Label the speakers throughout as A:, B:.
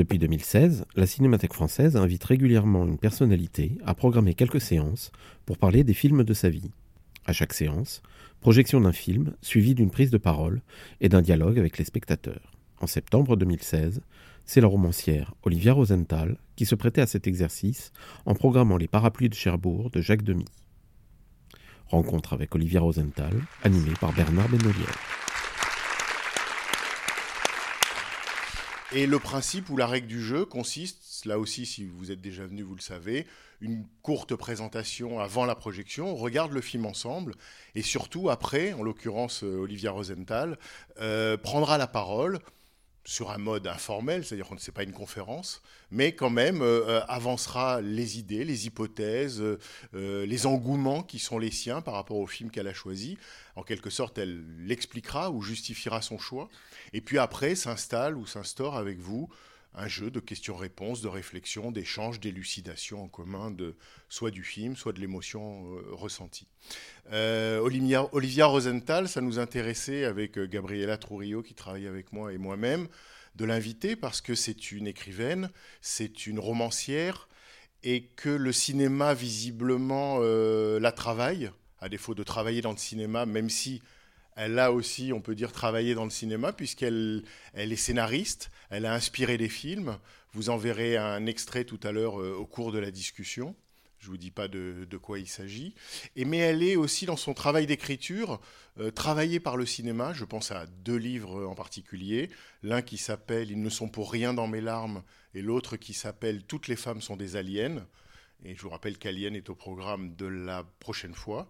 A: Depuis 2016, la Cinémathèque française invite régulièrement une personnalité à programmer quelques séances pour parler des films de sa vie. À chaque séance, projection d'un film suivie d'une prise de parole et d'un dialogue avec les spectateurs. En septembre 2016, c'est la romancière Olivia Rosenthal qui se prêtait à cet exercice en programmant Les Parapluies de Cherbourg de Jacques Demy. Rencontre avec Olivia Rosenthal, animée par Bernard Benolière.
B: Et le principe ou la règle du jeu consiste, là aussi si vous êtes déjà venu, vous le savez, une courte présentation avant la projection, on regarde le film ensemble, et surtout après, en l'occurrence euh, Olivia Rosenthal, euh, prendra la parole sur un mode informel, c'est-à-dire que ce n'est pas une conférence, mais quand même euh, avancera les idées, les hypothèses, les engouements qui sont les siens par rapport au film qu'elle a choisi. En quelque sorte, elle l'expliquera ou justifiera son choix. Et puis après, s'installe ou s'instaure avec vous un jeu de questions-réponses, de réflexion, d'échange, d'élucidation en commun de soit du film, soit de l'émotion euh, ressentie. Euh, Olivia, Rosenthal, ça nous intéressait avec euh, Gabriela Trujillo qui travaille avec moi et moi-même de l'inviter parce que c'est une écrivaine, c'est une romancière et que le cinéma visiblement la travaille, à défaut de travailler dans le cinéma, même si elle a aussi, on peut dire, travaillé dans le cinéma, puisqu'elle elle est scénariste, elle a inspiré des films. Vous en verrez un extrait tout à l'heure euh, au cours de la discussion. Je ne vous dis pas de, quoi il s'agit. Mais elle est aussi dans son travail d'écriture, euh, travaillée par le cinéma. Je pense à deux livres en particulier. L'un qui s'appelle Ils ne sont pour rien dans mes larmes, et l'autre qui s'appelle Toutes les femmes sont des aliens. Et je vous rappelle qu'Alien est au programme de la prochaine fois.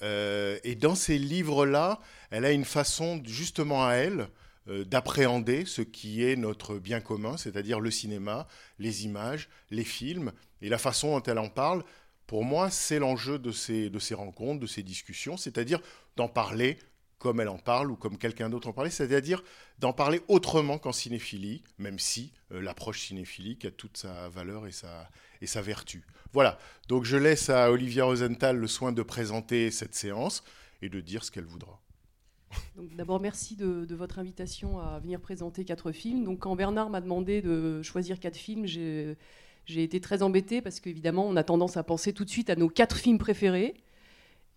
B: Euh, et dans ces livres-là, elle a une façon, justement à elle, euh, d'appréhender ce qui est notre bien commun, c'est-à-dire le cinéma, les images, les films, et la façon dont elle en parle. Pour moi, c'est l'enjeu de ces, rencontres, de ces discussions, c'est-à-dire d'en parler comme elle en parle ou comme quelqu'un d'autre en parlait, c'est-à-dire d'en parler autrement qu'en cinéphilie, même si euh, l'approche cinéphilique a toute sa valeur et sa, et sa vertu. Voilà, donc je laisse à Olivia Rosenthal le soin de présenter cette séance et de dire ce qu'elle voudra.
C: D'abord, merci de, votre invitation à venir présenter quatre films. Donc, quand Bernard m'a demandé de choisir quatre films, j'ai été très embêtée parce qu'évidemment, on a tendance à penser tout de suite à nos quatre films préférés.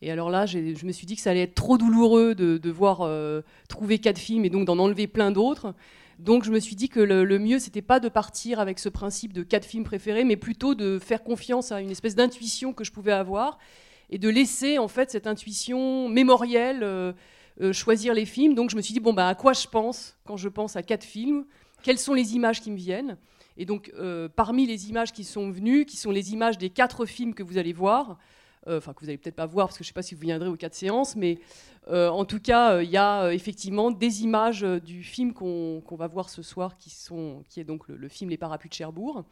C: Et alors là, je me suis dit que ça allait être trop douloureux de devoir euh, trouver quatre films et donc d'en enlever plein d'autres. Donc je me suis dit que le, le mieux, c'était pas de partir avec ce principe de quatre films préférés, mais plutôt de faire confiance à une espèce d'intuition que je pouvais avoir et de laisser en fait cette intuition mémorielle euh, euh, choisir les films. Donc je me suis dit bon bah à quoi je pense quand je pense à quatre films? Quelles sont les images qui me viennent? Et donc euh, parmi les images qui sont venues, qui sont les images des quatre films que vous allez voir, enfin que vous allez peut-être pas voir parce que je sais pas si vous viendrez aux quatre séances, mais euh, en tout cas euh, il y a euh, effectivement des images euh, du film qu'on va voir ce soir qui sont qui est donc le, film Les Parapluies de Cherbourg.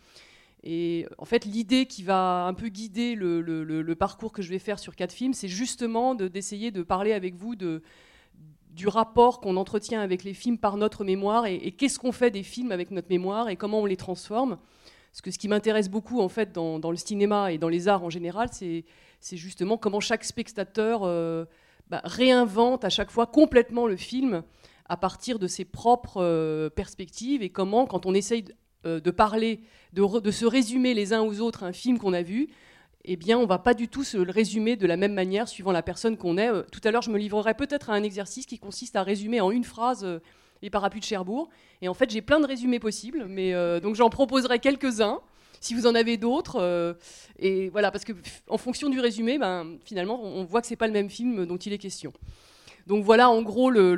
C: Et en fait, l'idée qui va un peu guider le, parcours que je vais faire sur quatre films, c'est justement de- d'essayer de, parler avec vous du rapport qu'on entretient avec les films par notre mémoire et qu'est-ce qu'on fait des films avec notre mémoire et comment on les transforme. Parce que ce qui m'intéresse beaucoup en fait dans, le cinéma et dans les arts en général, c'est justement comment chaque spectateur euh, bah, réinvente à chaque fois complètement le film à partir de ses propres euh, perspectives et comment, quand on essaye de, euh, parler, de, se résumer les uns aux autres un film qu'on a vu, eh bien, on va pas du tout se le résumer de la même manière suivant la personne qu'on est. Tout à l'heure, je me livrerai peut-être à un exercice qui consiste à résumer en une phrase les parapluies de Cherbourg. Et en fait, j'ai plein de résumés possibles, mais euh, donc j'en proposerai quelques-uns. Si vous en avez d'autres, euh, et voilà, parce que en fonction du résumé, ben, finalement, on voit que c'est pas le même film dont il est question. Donc voilà, en gros, le,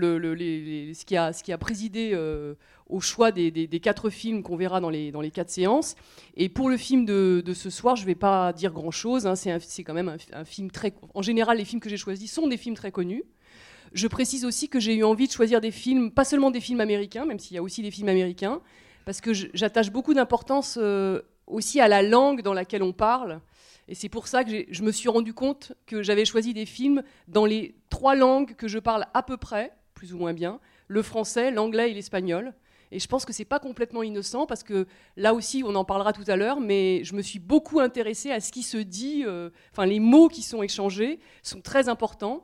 C: ce, qui a, ce qui a présidé euh, au choix des, quatre films qu'on verra dans les, dans les quatre séances. Et pour le film de, de ce soir, je ne vais pas dire grand-chose. hein, c'est quand même un film très... En général, les films que j'ai choisis sont des films très connus. Je précise aussi que j'ai eu envie de choisir des films, pas seulement des films américains, même s'il y a aussi des films américains, parce que j'attache beaucoup d'importance euh, aussi à la langue dans laquelle on parle. Et c'est pour ça que je me suis rendu compte que j'avais choisi des films dans les trois langues que je parle à peu près, plus ou moins bien, le français, l'anglais et l'espagnol. Et je pense que c'est pas complètement innocent parce que là aussi, on en parlera tout à l'heure, mais je me suis beaucoup intéressée à ce qui se dit, euh, enfin les mots qui sont échangés sont très importants.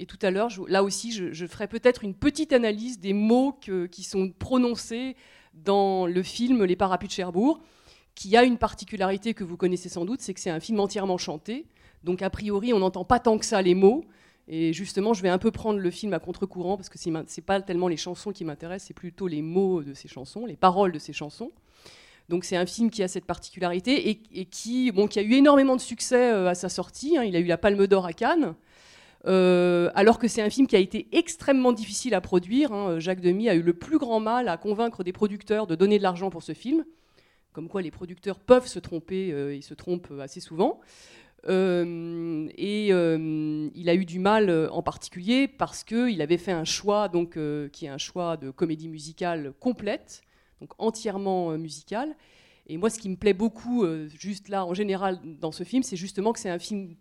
C: Et tout à l'heure, là aussi, je, ferai peut-être une petite analyse des mots qui sont prononcés dans le film Les Parapluies de Cherbourg, qui a une particularité que vous connaissez sans doute, c'est que c'est un film entièrement chanté. Donc a priori, on n'entend pas tant que ça les mots. Et justement, je vais un peu prendre le film à contre-courant parce que c'est m'in- c'est pas tellement les chansons qui m'intéressent, c'est plutôt les mots de ces chansons, les paroles de ces chansons. Donc c'est un film qui a cette particularité et, qui a eu énormément de succès euh, à sa sortie. hein. Il a eu la Palme d'Or à Cannes. Euh, alors que c'est un film qui a été extrêmement difficile à produire. hein. Jacques Demy a eu le plus grand mal à convaincre des producteurs de donner de l'argent pour ce film. Comme quoi les producteurs peuvent se tromper, euh, ils se trompent assez souvent. Euh, et euh, il a eu du mal euh, en particulier parce qu'il avait fait un choix donc, euh, qui est un choix de comédie musicale complète, donc entièrement euh, musicale. Et moi, ce qui me plaît beaucoup, euh, juste là, en général, dans ce film, c'est justement que c'est un film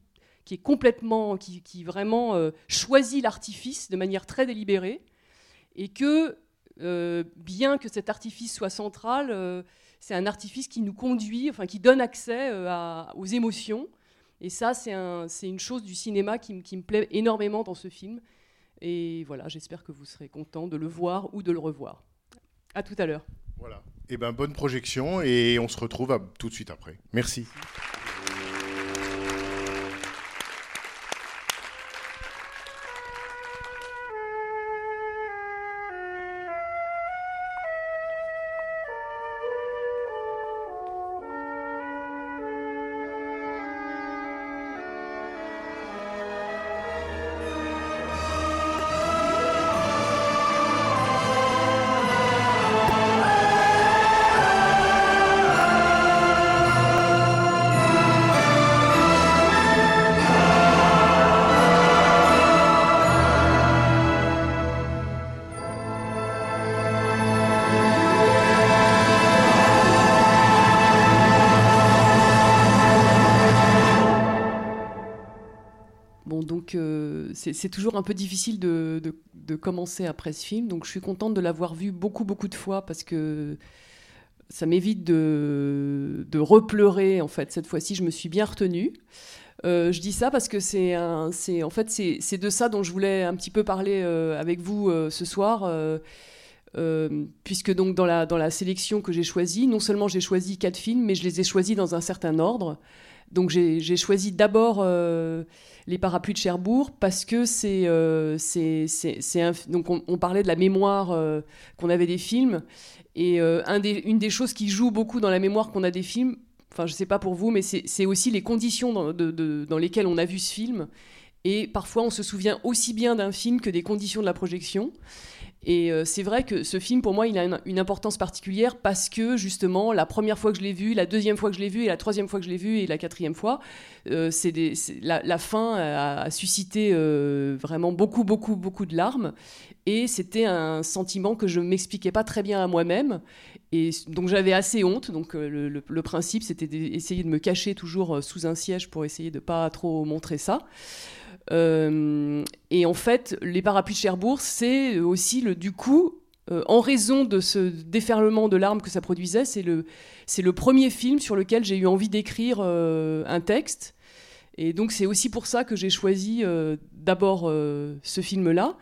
C: qui est complètement, qui, qui vraiment euh, choisit l'artifice de manière très délibérée, et que, euh, bien que cet artifice soit central, euh, c'est un artifice qui nous conduit, enfin qui donne accès à- aux émotions. Et ça, c'est un- c'est une chose du cinéma qui, me- qui me plaît énormément dans ce film. Et voilà, j'espère que vous serez content de le voir ou de le revoir. À tout à l'heure.
B: Voilà. Et ben bonne projection et on se retrouve à- tout de suite après. Merci.
C: C'est toujours un peu difficile de, commencer après ce film. Donc je suis contente de l'avoir vu beaucoup, beaucoup de fois parce que ça m'évite de, de repleurer. En fait, cette fois-ci, je me suis bien retenue. Euh, je dis ça parce que c'est en fait c'est de ça dont je voulais un petit peu parler euh, avec vous euh, ce soir. puisque donc dans la, dans la sélection que j'ai choisie, non seulement j'ai choisi quatre films, mais je les ai choisis dans un certain ordre. Donc j'ai choisi d'abord euh, les parapluies de Cherbourg parce que c'est euh, donc on, parlait de la mémoire euh, qu'on avait des films. Et une des choses qui joue beaucoup dans la mémoire qu'on a des films enfin je sais pas pour vous mais c'est aussi les conditions dans lesquelles on a vu ce film et parfois on se souvient aussi bien d'un film que des conditions de la projection et euh, c'est vrai que ce film, pour moi, il a une, importance particulière parce que, justement, la première fois que je l'ai vu, la deuxième fois que je l'ai vu, et la troisième fois que je l'ai vu, et la quatrième fois, euh, c'est la, fin a, suscité euh, vraiment beaucoup, beaucoup, beaucoup de larmes. Et c'était un sentiment que je ne m'expliquais pas très bien à moi-même. Et donc j'avais assez honte. Donc le, le- principe, c'était d'essayer de me cacher toujours sous un siège pour essayer de pas trop montrer ça. Euh, et en fait, les parapluies de Cherbourg, c'est aussi le, du coup, euh, en raison de ce déferlement de larmes que ça produisait, c'est le, le premier film sur lequel j'ai eu envie d'écrire euh, un texte. Et donc c'est aussi pour ça que j'ai choisi d'abord ce film-là.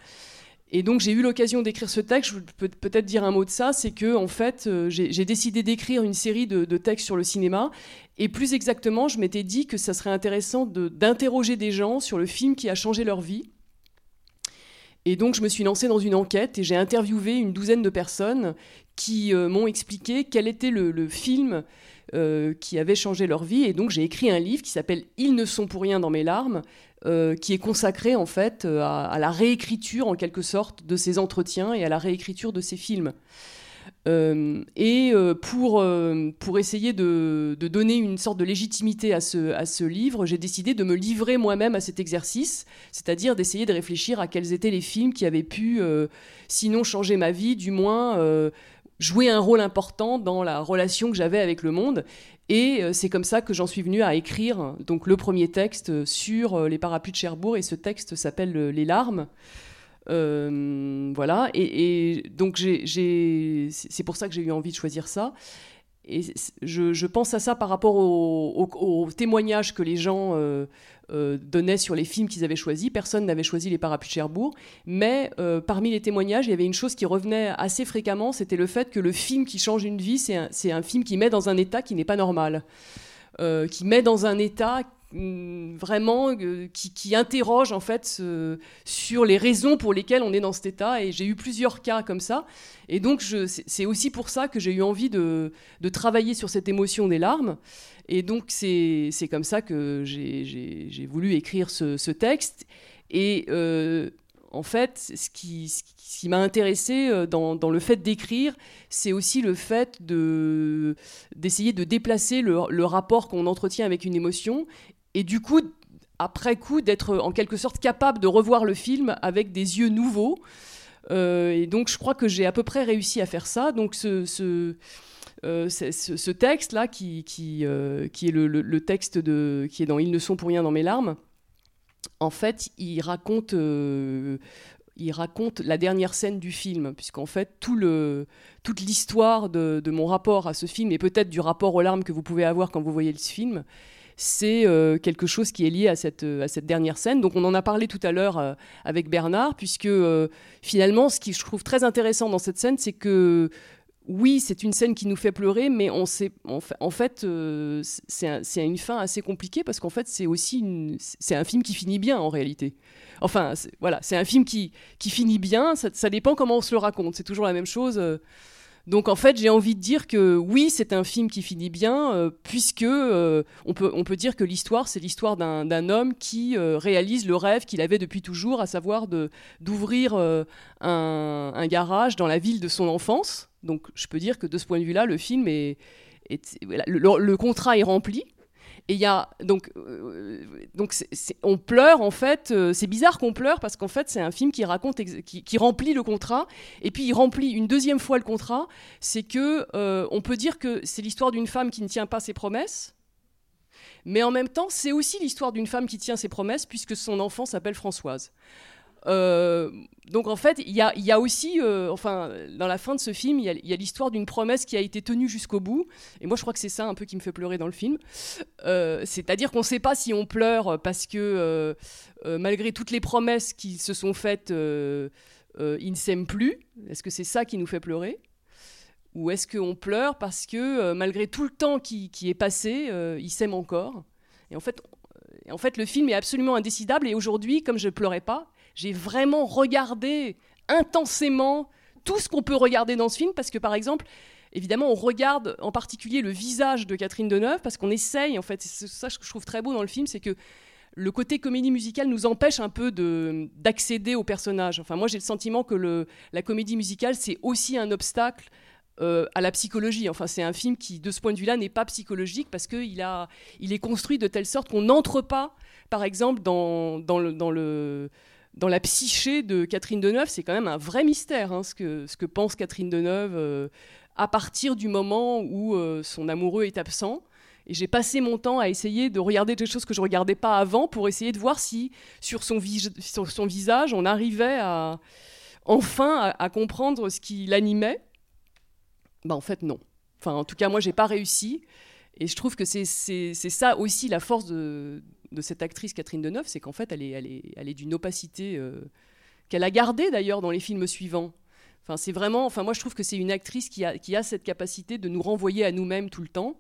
C: Et donc j'ai eu l'occasion d'écrire ce texte. Je peux peut-être dire un mot de ça, c'est que en fait euh, j'ai décidé d'écrire une série de, textes sur le cinéma. Et plus exactement, je m'étais dit que ça serait intéressant d'interroger des gens sur le film qui a changé leur vie. Et donc je me suis lancée dans une enquête et j'ai interviewé une douzaine de personnes qui euh, m'ont expliqué quel était le, le film euh, qui avait changé leur vie. Et donc j'ai écrit un livre qui s'appelle Ils ne sont pour rien dans mes larmes, euh, qui est consacré en fait euh, à, la réécriture en quelque sorte de ces entretiens et à la réécriture de ces films. Euh, et pour, pour essayer de, de, donner une sorte de légitimité à ce, à ce livre, j'ai décidé de me livrer moi-même à cet exercice, c'est-à-dire d'essayer de réfléchir à quels étaient les films qui avaient pu, sinon changer ma vie, du moins jouer un rôle important dans la relation que j'avais avec le monde. Et c'est comme ça que j'en suis venue à écrire donc le premier texte sur les parapluies de Cherbourg, et ce texte s'appelle Les larmes. Euh, voilà, et, donc c'est pour ça que j'ai eu envie de choisir ça. Et je, pense à ça par rapport aux témoignages que les gens euh, euh, donnaient sur les films qu'ils avaient choisis. Personne n'avait choisi Les Parapluies de Cherbourg, mais parmi les témoignages, il y avait une chose qui revenait assez fréquemment, c'était le fait que le film qui change une vie, c'est un, film qui met dans un état qui n'est pas normal. qui met dans un état vraiment euh, qui, interroge en fait sur les raisons pour lesquelles on est dans cet état. Et j'ai eu plusieurs cas comme ça. Et donc c'est aussi pour ça que j'ai eu envie de, travailler sur cette émotion des larmes. Et donc c'est comme ça que j'ai voulu écrire ce, texte. Et euh, en fait, ce qui, ce qui m'a intéressé euh, dans, dans, le fait d'écrire, c'est aussi le fait d'essayer de, déplacer le rapport qu'on entretient avec une émotion et du coup, après coup, d'être en quelque sorte capable de revoir le film avec des yeux nouveaux. Euh, et donc, je crois que j'ai à peu près réussi à faire ça. Donc, ce, euh, texte-là, qui, euh, est le, texte de, qui est dans Ils ne sont pour rien dans mes larmes, en fait, il raconte, il raconte la dernière scène du film, puisqu'en fait, tout le, toute l'histoire de, de, mon rapport à ce film, et peut-être du rapport aux larmes que vous pouvez avoir quand vous voyez ce film, c'est euh, quelque chose qui est lié à cette, euh, à cette dernière scène. Donc on en a parlé tout à l'heure euh, avec Bernard, puisque finalement, ce qui je trouve très intéressant dans cette scène, c'est que oui, c'est une scène qui nous fait pleurer, mais on sait, en fait, c'est une fin assez compliquée parce qu'en fait, c'est aussi un film qui finit bien en réalité. Enfin, voilà, c'est un film qui, qui finit bien. Ça, dépend comment on se le raconte. C'est toujours la même chose. Donc en fait, j'ai envie de dire que oui, c'est un film qui finit bien, euh, puisque euh, on, peut, dire que l'histoire, c'est l'histoire d'un homme qui euh, réalise le rêve qu'il avait depuis toujours, à savoir d'ouvrir un, un, garage dans la ville de son enfance. Donc je peux dire que de ce point de vue-là, le film est, le, contrat est rempli. Et il y a donc euh, donc on pleure en fait. Euh, c'est bizarre qu'on pleure parce qu'en fait c'est un film qui raconte qui, remplit le contrat et puis il remplit une deuxième fois le contrat. C'est que euh, on peut dire que c'est l'histoire d'une femme qui ne tient pas ses promesses. Mais en même temps, c'est aussi l'histoire d'une femme qui tient ses promesses puisque son enfant s'appelle Françoise. Euh, donc en fait, il y a, aussi, euh, enfin, dans la fin de ce film, il y a, l'histoire d'une promesse qui a été tenue jusqu'au bout. Et moi, je crois que c'est ça un peu qui me fait pleurer dans le film. Euh, c'est-à-dire qu'on ne sait pas si on pleure parce que malgré toutes les promesses qui se sont faites, ils ne s'aiment plus. Est-ce que c'est ça qui nous fait pleurer? Ou est-ce qu'on pleure parce que malgré tout le temps qui, est passé, ils s'aiment encore? Et en fait, en fait, le film est absolument indécidable. Et aujourd'hui, comme je pleurais pas, j'ai vraiment regardé intensément tout ce qu'on peut regarder dans ce film, parce que par exemple, évidemment, on regarde en particulier le visage de Catherine Deneuve, parce qu'on essaye, en fait, c'est ça que je trouve très beau dans le film, c'est que le côté comédie musicale nous empêche un peu d'accéder au personnage. Enfin, moi, j'ai le sentiment que la comédie musicale, c'est aussi un obstacle euh, à la psychologie. Enfin, c'est un film qui, de ce point de vue-là, n'est pas psychologique parce qu'il il est construit de telle sorte qu'on n'entre pas, par exemple, dans, dans, le, dans le dans la psyché de Catherine Deneuve, c'est quand même un vrai mystère, hein, ce, que, pense Catherine Deneuve euh, à partir du moment où euh, son amoureux est absent. Et j'ai passé mon temps à essayer de regarder des choses que je ne regardais pas avant pour essayer de voir si sur son, sur son visage on arrivait à enfin à, comprendre ce qui l'animait. Bah en fait non. Enfin en tout cas moi j'ai pas réussi. Et je trouve que c'est ça aussi la force de, cette actrice Catherine Deneuve, c'est qu'en fait, elle est, d'une opacité euh, qu'elle a gardée d'ailleurs dans les films suivants. Enfin, c'est vraiment, enfin, moi je trouve que c'est une actrice qui a, cette capacité de nous renvoyer à nous-mêmes tout le temps.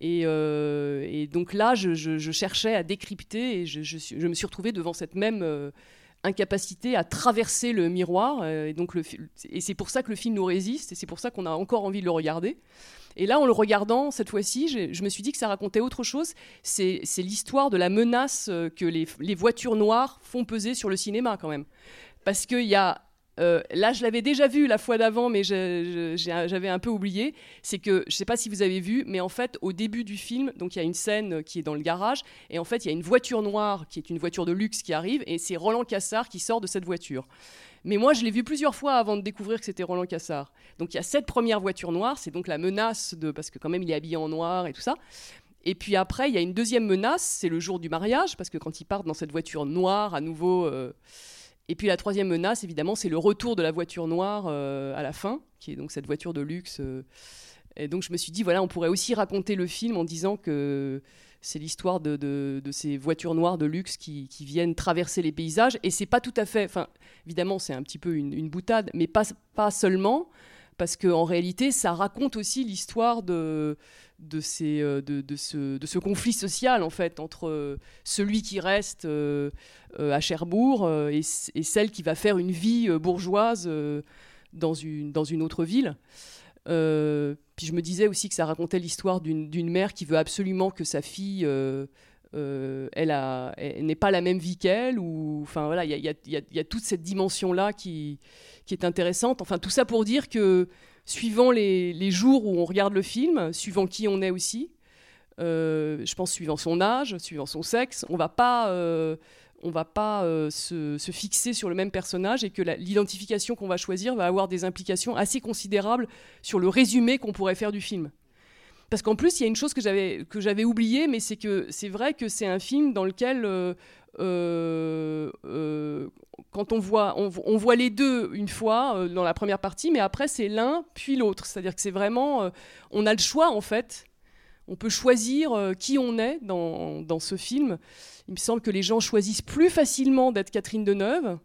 C: Et, euh, donc là, je, cherchais à décrypter et je, je, me suis retrouvée devant cette même euh, incapacité à traverser le miroir. et donc le, et c'est pour ça que le film nous résiste et c'est pour ça qu'on a encore envie de le regarder. Et là, en le regardant cette fois-ci, je me suis dit que ça racontait autre chose. C'est l'histoire de la menace euh, que les, voitures noires font peser sur le cinéma quand même. Parce qu'il y a euh, là, je l'avais déjà vu la fois d'avant, mais j'avais un peu oublié. C'est que, je sais pas si vous avez vu, mais en fait, au début du film, donc il y a une scène qui est dans le garage, et en fait, il y a une voiture noire qui est une voiture de luxe qui arrive, et c'est Roland Cassard qui sort de cette voiture. Mais moi, je l'ai vu plusieurs fois avant de découvrir que c'était Roland Cassard. Donc il y a cette première voiture noire, c'est donc la menace de. Parce que quand même, il est habillé en noir et tout ça. Et puis après, il y a une deuxième menace, c'est le jour du mariage, parce que quand ils partent dans cette voiture noire, à nouveau. euh, Et puis la troisième menace, évidemment, c'est le retour de la voiture noire euh, à la fin, qui est donc cette voiture de luxe. euh. Et donc je me suis dit, voilà, on pourrait aussi raconter le film en disant que c'est l'histoire de, de- ces voitures noires de luxe qui, viennent traverser les paysages. Et c'est pas tout à fait. Enfin, évidemment, c'est un petit peu une, boutade, mais pas, pas seulement, parce qu'en réalité, ça raconte aussi l'histoire de, de, ces, euh, de, de ce, de ce conflit social, en fait, entre euh, celui qui reste euh, à Cherbourg et, celle qui va faire une vie bourgeoise dans, une, dans une autre ville. Euh, puis je me disais aussi que ça racontait l'histoire d'une mère qui veut absolument que sa fille, euh, euh, elle, n'ait pas la même vie qu'elle. Enfin voilà, il y a, toute cette dimension-là qui, qui est intéressante. Enfin tout ça pour dire que suivant les, jours où on regarde le film, suivant qui on est aussi, euh, je pense suivant son âge, suivant son sexe, on va pas, on va pas euh, se, fixer sur le même personnage et que l'identification qu'on va choisir va avoir des implications assez considérables sur le résumé qu'on pourrait faire du film. Parce qu'en plus, il y a une chose que j'avais oubliée, mais c'est que c'est vrai que c'est un film dans lequel euh, euh, quand on voit, on, voit les deux une fois dans la première partie, mais après c'est l'un puis l'autre. C'est-à-dire que c'est vraiment, on a le choix en fait. On peut choisir euh, qui on est dans, dans ce film. Il me semble que les gens choisissent plus facilement d'être Catherine Deneuve.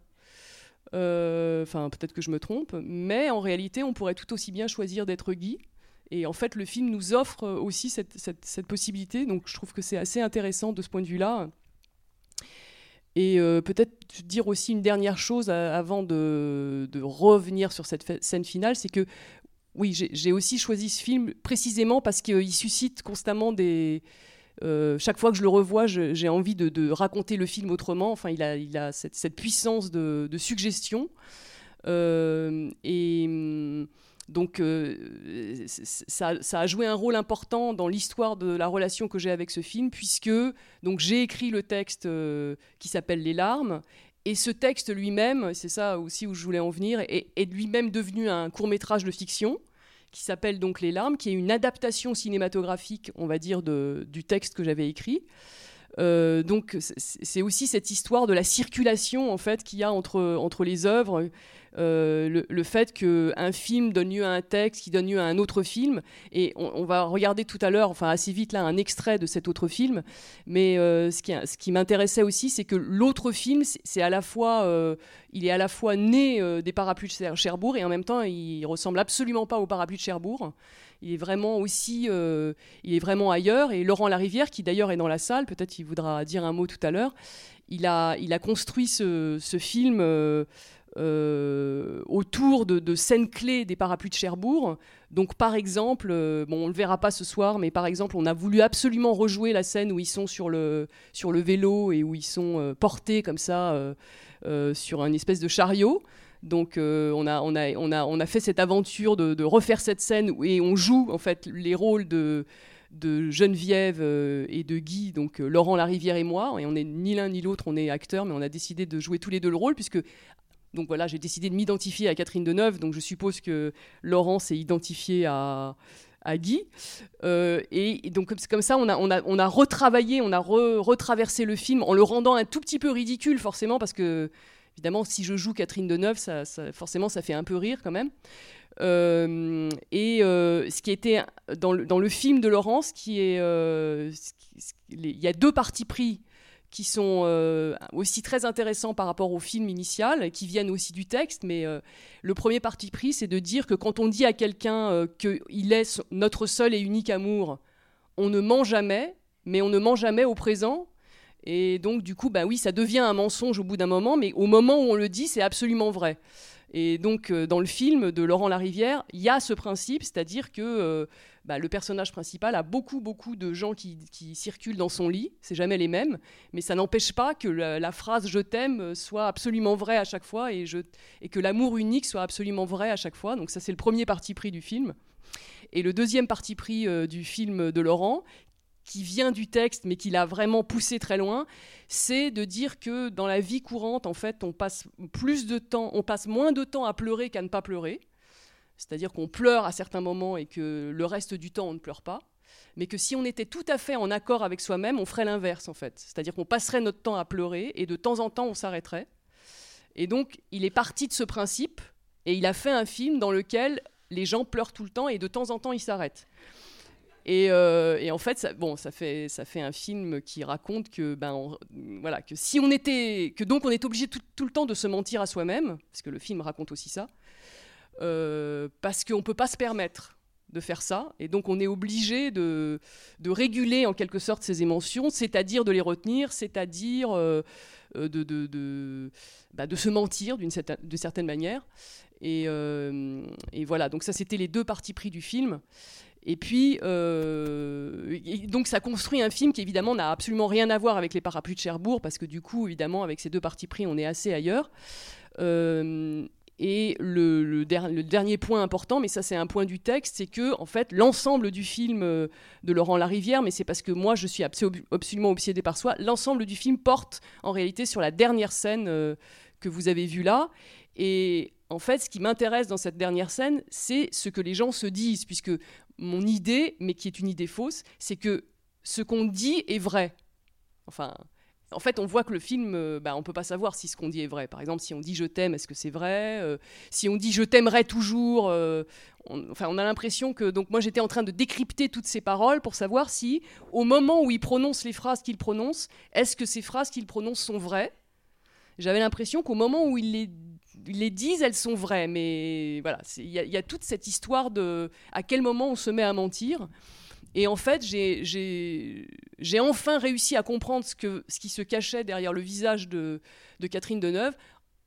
C: Euh, Enfin, peut-être que je me trompe, mais en réalité, on pourrait tout aussi bien choisir d'être Guy. Et en fait, le film nous offre euh, aussi cette, cette- possibilité. Donc, je trouve que c'est assez intéressant de ce point de vue-là. Et peut-être dire aussi une dernière chose avant de, de revenir sur cette scène finale, c'est que oui, j'ai aussi choisi ce film précisément parce qu'il suscite constamment des. euh, chaque fois que je le revois, j'ai envie de, raconter le film autrement. Enfin, il a, cette, puissance de, suggestion. Euh, et hum, donc, euh, ça, a joué un rôle important dans l'histoire de la relation que j'ai avec ce film, puisque donc j'ai écrit le texte qui s'appelle Les larmes. Et ce texte lui-même, c'est ça aussi où je voulais en venir, est lui-même devenu un court métrage de fiction qui s'appelle donc Les larmes, qui est une adaptation cinématographique, on va dire, du texte que j'avais écrit. Euh, donc c'est- c'est aussi cette histoire de la circulation en fait qu'il y a entre, entre les œuvres, Euh, le, le fait qu'un film donne lieu à un texte qui donne lieu à un autre film, et on, va regarder tout à l'heure, enfin assez vite là, un extrait de cet autre film, mais euh, ce qui, ce qui m'intéressait aussi, c'est que l'autre film, c'est à la fois, euh, il est à la fois né des parapluies de Cher- Cherbourg et en même temps, il ressemble absolument pas aux parapluies de Cherbourg. Il est vraiment aussi, il est vraiment ailleurs. Et Laurent Larivière, qui d'ailleurs est dans la salle, peut-être il voudra dire un mot tout à l'heure. Il a, il a construit ce, ce film. Euh, autour de, scènes clés des parapluies de Cherbourg. Donc, par exemple, euh, bon, on le verra pas ce soir, mais par exemple, on a voulu absolument rejouer la scène où ils sont sur le, sur le vélo et où ils sont euh, portés comme ça sur un espèce de chariot. Donc, on, a, on, a, on, a, on a fait cette aventure de, refaire cette scène et on joue en fait les rôles de de Geneviève et de Guy, donc euh, Laurent Larivière et moi, et on est ni l'un ni l'autre, on est acteurs, mais on a décidé de jouer tous les deux le rôle, puisque donc voilà, j'ai décidé de m'identifier à Catherine Deneuve, donc je suppose que Laurent s'est identifié à, à Guy. Euh, et, et donc comme, ça, on a, on, a, on a retravaillé, on a re- retraversé le film en le rendant un tout petit peu ridicule, forcément, parce que évidemment, si je joue Catherine Deneuve, ça, ça, forcément, ça fait un peu rire quand même. Euh, et euh, ce qui était dans le, dans le film de Laurence, qui est, il y a deux parties pris qui sont euh, aussi très intéressants par rapport au film initial, qui viennent aussi du texte. Mais euh, le premier parti pris, c'est de dire que quand on dit à quelqu'un euh, qu'il est notre seul et unique amour, on ne ment jamais, mais on ne ment jamais au présent. Et donc, du coup, bah oui, ça devient un mensonge au bout d'un moment, mais au moment où on le dit, c'est absolument vrai. Et donc, dans le film de Laurent Larivière, il y a ce principe, c'est-à-dire que bah, le personnage principal a beaucoup, beaucoup de gens qui, qui circulent dans son lit. C'est jamais les mêmes, mais ça n'empêche pas que la, phrase "je t'aime" soit absolument vraie à chaque fois et que l'amour unique soit absolument vrai à chaque fois. Donc ça, c'est le premier parti pris du film. Et le deuxième parti pris euh, du film de Laurent, qui vient du texte, mais qui l'a vraiment poussé très loin, c'est de dire que dans la vie courante, en fait, on passe plus de temps, on passe moins de temps à pleurer qu'à ne pas pleurer. C'est-à-dire qu'on pleure à certains moments et que le reste du temps, on ne pleure pas. Mais que si on était tout à fait en accord avec soi-même, on ferait l'inverse, en fait. C'est-à-dire qu'on passerait notre temps à pleurer et de temps en temps, on s'arrêterait. Et donc, il est parti de ce principe et il a fait un film dans lequel les gens pleurent tout le temps et de temps en temps, ils s'arrêtent. Et, euh, en fait, ça, bon, ça fait, ça fait un film qui raconte que, ben, voilà, que si on était, que donc on est obligé tout, le temps de se mentir à soi-même, parce que le film raconte aussi ça, euh, parce qu'on peut pas se permettre de faire ça, et donc on est obligé de, réguler en quelque sorte ses émotions, c'est-à-dire de les retenir, c'est-à-dire euh, de, bah, de, se mentir d'une certaine, manière. Et, euh, voilà, donc ça c'était les deux parties pris du film. Et puis, euh, donc ça construit un film qui évidemment n'a absolument rien à voir avec les parapluies de Cherbourg, parce que du coup, évidemment, avec ces deux parties pris, on est assez ailleurs. Euh, et le, le, der le, dernier point important, mais ça c'est un point du texte, c'est que en fait l'ensemble du film euh, de Laurent Larivière, mais c'est parce que moi je suis absolument obsédé par soi, l'ensemble du film porte en réalité sur la dernière scène euh, que vous avez vue là. Et en fait, ce qui m'intéresse dans cette dernière scène, c'est ce que les gens se disent, puisque mon idée, mais qui est une idée fausse, c'est que ce qu'on dit est vrai. Enfin, en fait, on voit que le film, euh, bah, on peut pas savoir si ce qu'on dit est vrai. Par exemple, si on dit je t'aime, est-ce que c'est vrai euh, Si on dit je t'aimerai toujours, euh, on, enfin, on a l'impression que. Donc, moi, j'étais en train de décrypter toutes ces paroles pour savoir si, au moment où il prononce les phrases qu'il prononce, est-ce que ces phrases qu'il prononce sont vraies? J'avais l'impression qu'au moment où il les ils les disent, elles sont vraies, mais voilà, il y, a toute cette histoire de à quel moment on se met à mentir. Et en fait, j'ai enfin réussi à comprendre ce, qui se cachait derrière le visage de, Catherine Deneuve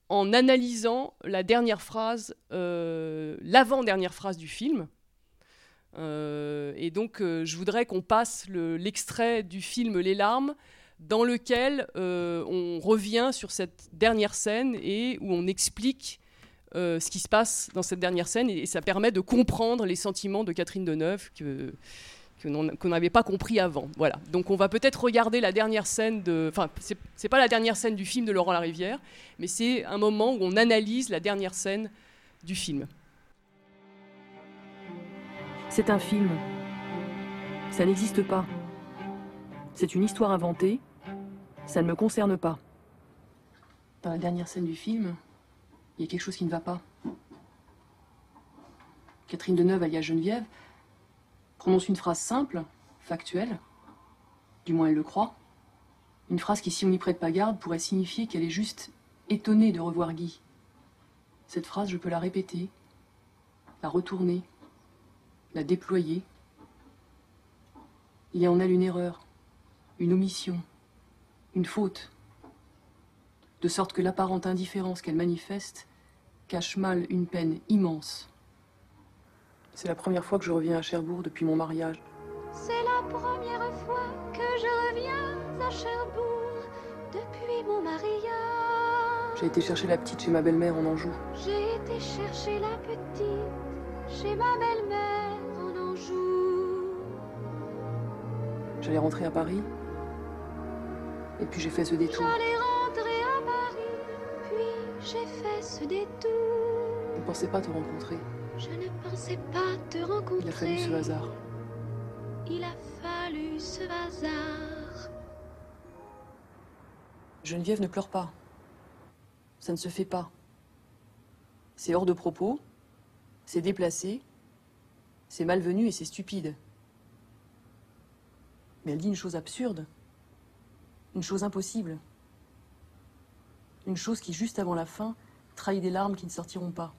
C: en analysant la dernière phrase, euh, l'avant-dernière phrase du film. Euh, et donc, euh, je voudrais qu'on passe l'extrait le, du film Les larmes, dans lequel on revient sur cette dernière scène et où on explique ce qui se passe dans cette dernière scène et, et, ça permet de comprendre les sentiments de Catherine Deneuve que, qu'on n'avait pas compris avant. Voilà. Donc on va peut-être regarder la dernière scène de... Enfin, c'est pas la dernière scène du film de Laurent Larivière, mais c'est un moment où on analyse la dernière scène du film.
D: C'est un film. Ça n'existe pas. C'est une histoire inventée. Ça ne me concerne pas. Dans la dernière scène du film, il y a quelque chose qui ne va pas. Catherine Deneuve, alias Geneviève, prononce une phrase simple, factuelle, du moins elle le croit, une phrase qui, si on n'y prête pas garde, pourrait signifier qu'elle est juste étonnée de revoir Guy. Cette phrase, je peux la répéter, la retourner, la déployer. Il y a en elle une erreur, une omission, une faute, de sorte que l'apparente indifférence qu'elle manifeste cache mal une peine immense. C'est la première fois que je reviens à Cherbourg depuis mon mariage.
E: C'est la première fois que je reviens à Cherbourg depuis mon mariage.
D: J'ai été chercher la petite chez ma belle-mère en Anjou.
E: J'ai été chercher la petite chez ma belle-mère en Anjou.
D: J'allais rentrer à Paris. Et puis j'ai fait ce détour.
E: J'allais rentrer à Paris, puis j'ai fait ce détour.
D: Je ne pensais pas te rencontrer.
E: Je ne pensais pas te rencontrer.
D: Il a fallu ce hasard.
E: Il a fallu ce hasard.
D: Geneviève ne pleure pas. Ça ne se fait pas. C'est hors de propos, c'est déplacé, c'est malvenu et c'est stupide. Mais elle dit une chose absurde, une chose impossible, une chose qui, juste avant la fin, trahit des larmes qui ne sortiront pas.